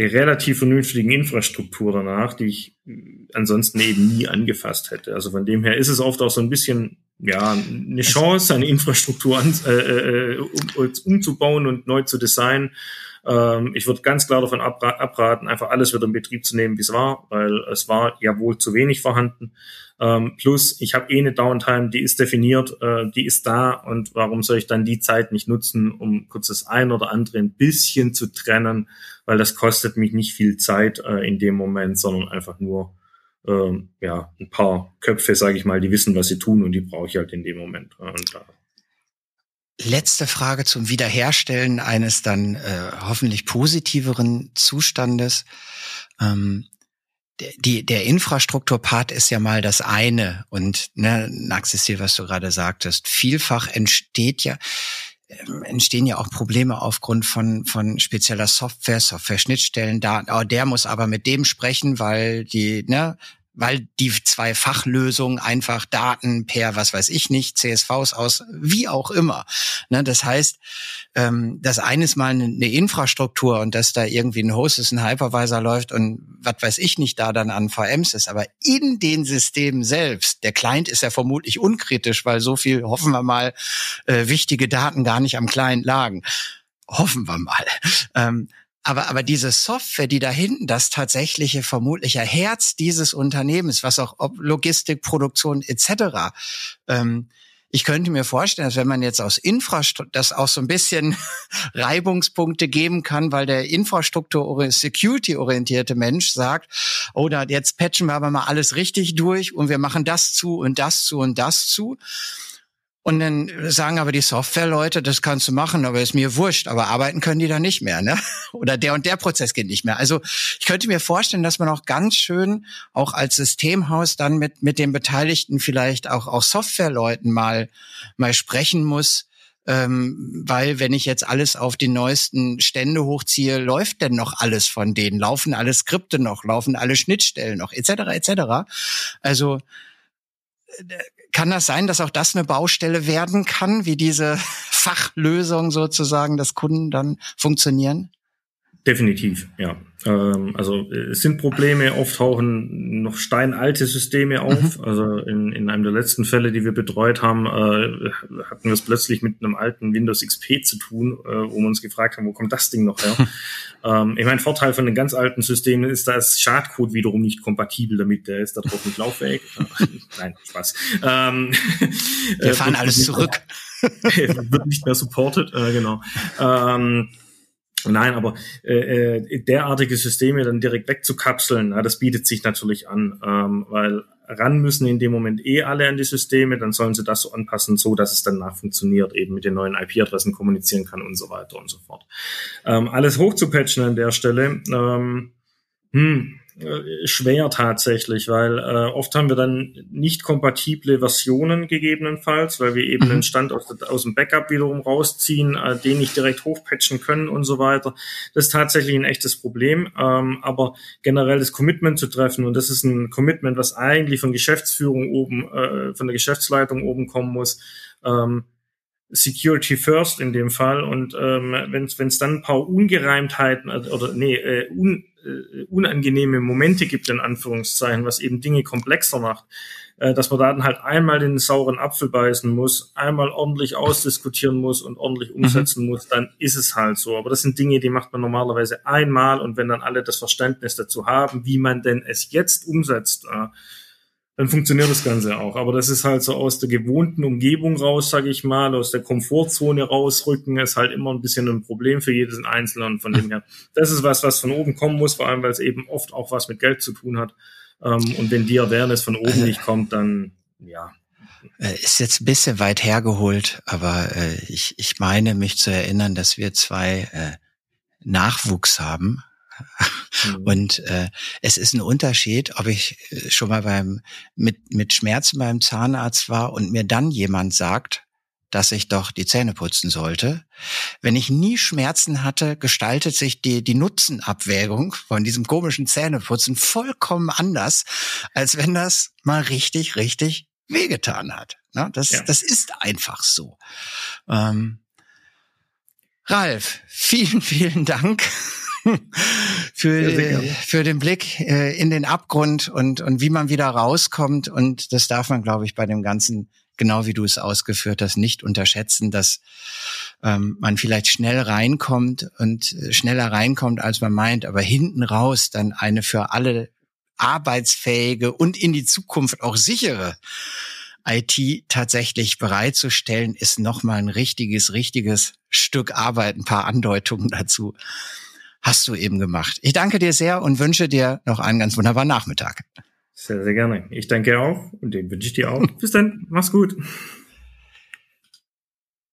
relativ vernünftigen Infrastruktur danach, die ich ansonsten eben nie angefasst hätte. Also von dem her ist es oft auch so ein bisschen ja eine Chance, eine Infrastruktur an, äh, äh, um, umzubauen und neu zu designen. Ähm, ich würde ganz klar davon abraten, einfach alles wieder in Betrieb zu nehmen, wie es war, weil es war ja wohl zu wenig vorhanden. Ähm, plus, ich habe eh eine Downtime, die ist definiert, äh, die ist da und warum soll ich dann die Zeit nicht nutzen, um kurz das ein oder andere ein bisschen zu trennen, weil das kostet mich nicht viel Zeit äh, in dem Moment, sondern einfach nur ähm, ja ein paar Köpfe, sage ich mal, die wissen, was sie tun und die brauche ich halt in dem Moment. Äh, Letzte Frage zum Wiederherstellen eines dann äh, hoffentlich positiveren Zustandes. Ähm, die, der Infrastrukturpart ist ja mal das eine und ne, Naxis, was du gerade sagtest, vielfach entsteht ja ähm, entstehen ja auch Probleme aufgrund von von spezieller Software, Software-Schnittstellen. Da, oh, der muss aber mit dem sprechen, weil die ne, weil die zwei Fachlösungen einfach Daten per, was weiß ich nicht, CSVs aus, wie auch immer. Ne, das heißt, ähm, das eine ist mal eine Infrastruktur und dass da irgendwie ein Host ist, ein Hypervisor läuft und was weiß ich nicht da dann an VMs ist. Aber in den Systemen selbst, der Client ist ja vermutlich unkritisch, weil so viel, hoffen wir mal, äh, wichtige Daten gar nicht am Client lagen. Hoffen wir mal. Ähm, aber, aber diese Software, die da hinten das tatsächliche vermutliche Herz dieses Unternehmens, was auch ob Logistik, Produktion etc. Ähm, ich könnte mir vorstellen, dass wenn man jetzt aus Infrastruktur, das auch so ein bisschen Reibungspunkte geben kann, weil der Infrastruktur Security-orientierte Mensch sagt, oh, jetzt patchen wir aber mal alles richtig durch und wir machen das zu und das zu und das zu. Und dann sagen aber die Softwareleute, das kannst du machen, aber ist mir wurscht. Aber arbeiten können die dann nicht mehr, ne? Oder der und der Prozess geht nicht mehr. Also ich könnte mir vorstellen, dass man auch ganz schön auch als Systemhaus dann mit mit den Beteiligten vielleicht auch auch Softwareleuten mal mal sprechen muss. Ähm, weil wenn ich jetzt alles auf die neuesten Stände hochziehe, läuft denn noch alles von denen? Laufen alle Skripte noch? Laufen alle Schnittstellen noch? Etc. etc. Also kann das sein, dass auch das eine Baustelle werden kann, wie diese Fachlösung sozusagen des Kunden dann funktionieren? Definitiv, ja. Ähm, also es sind Probleme, oft tauchen noch steinalte Systeme auf. Mhm. Also in, in einem der letzten Fälle, die wir betreut haben, äh, hatten wir es plötzlich mit einem alten Windows XP zu tun, äh, wo wir uns gefragt haben, wo kommt das Ding noch her? ähm, ich meine, Vorteil von den ganz alten Systemen ist, da ist Schadcode wiederum nicht kompatibel damit, der ist da drauf nicht lauffähig. Nein, Spaß. Ähm, wir fahren alles zurück. wird nicht mehr supported, äh, genau. Ähm, Nein, aber äh, äh, derartige Systeme dann direkt wegzukapseln, ja, das bietet sich natürlich an, ähm, weil ran müssen in dem Moment eh alle an die Systeme, dann sollen sie das so anpassen, so dass es dann nachfunktioniert, eben mit den neuen IP-Adressen kommunizieren kann und so weiter und so fort. Ähm, alles hochzupatchen an der Stelle, ähm, hm, schwer tatsächlich, weil äh, oft haben wir dann nicht kompatible Versionen gegebenenfalls, weil wir eben mhm. einen Stand aus, aus, dem Backup wiederum rausziehen, äh, den nicht direkt hochpatchen können und so weiter. Das ist tatsächlich ein echtes Problem. Ähm, aber generell das Commitment zu treffen, und das ist ein Commitment, was eigentlich von Geschäftsführung oben, äh, von der Geschäftsleitung oben kommen muss, ähm, Security First in dem Fall und ähm, wenn es dann ein paar Ungereimtheiten also, oder nee äh, un, äh, unangenehme Momente gibt in Anführungszeichen, was eben Dinge komplexer macht, äh, dass man dann halt einmal den sauren Apfel beißen muss, einmal ordentlich ausdiskutieren muss und ordentlich mhm. umsetzen mhm. muss, dann ist es halt so. Aber das sind Dinge, die macht man normalerweise einmal und wenn dann alle das Verständnis dazu haben, wie man denn es jetzt umsetzt, äh, dann funktioniert das Ganze auch. Aber das ist halt so aus der gewohnten Umgebung raus, sage ich mal, aus der Komfortzone rausrücken, ist halt immer ein bisschen ein Problem für jeden Einzelnen. Von dem her, das ist was, was von oben kommen muss, vor allem, weil es eben oft auch was mit Geld zu tun hat. Ähm, und wenn die Awareness von oben nicht kommt, dann ja. Äh, ist jetzt ein bisschen weit hergeholt, aber äh, ich, ich meine mich zu erinnern, dass wir zwei äh, Nachwuchs haben, Mhm. Und äh, es ist ein Unterschied, ob ich äh, schon mal beim mit mit Schmerzen beim Zahnarzt war und mir dann jemand sagt, dass ich doch die Zähne putzen sollte. Wenn ich nie Schmerzen hatte, gestaltet sich die, die Nutzenabwägung von diesem komischen Zähneputzen vollkommen anders, als wenn das mal richtig, richtig wehgetan hat. Ne? Das, ja. das ist einfach so. Ähm, Ralf, vielen, vielen Dank für, für den Blick äh, in den Abgrund und, und wie man wieder rauskommt. Und das darf man, glaube ich, bei dem Ganzen, genau wie du es ausgeführt hast, nicht unterschätzen, dass ähm, man vielleicht schnell reinkommt und äh, schneller reinkommt, als man meint, aber hinten raus dann eine für alle arbeitsfähige und in die Zukunft auch sichere IT tatsächlich bereitzustellen, ist nochmal ein richtiges, richtiges Stück Arbeit, ein paar Andeutungen dazu hast du eben gemacht. Ich danke dir sehr und wünsche dir noch einen ganz wunderbaren Nachmittag. Sehr, sehr gerne. Ich danke auch und den wünsche ich dir auch. Bis dann. Mach's gut.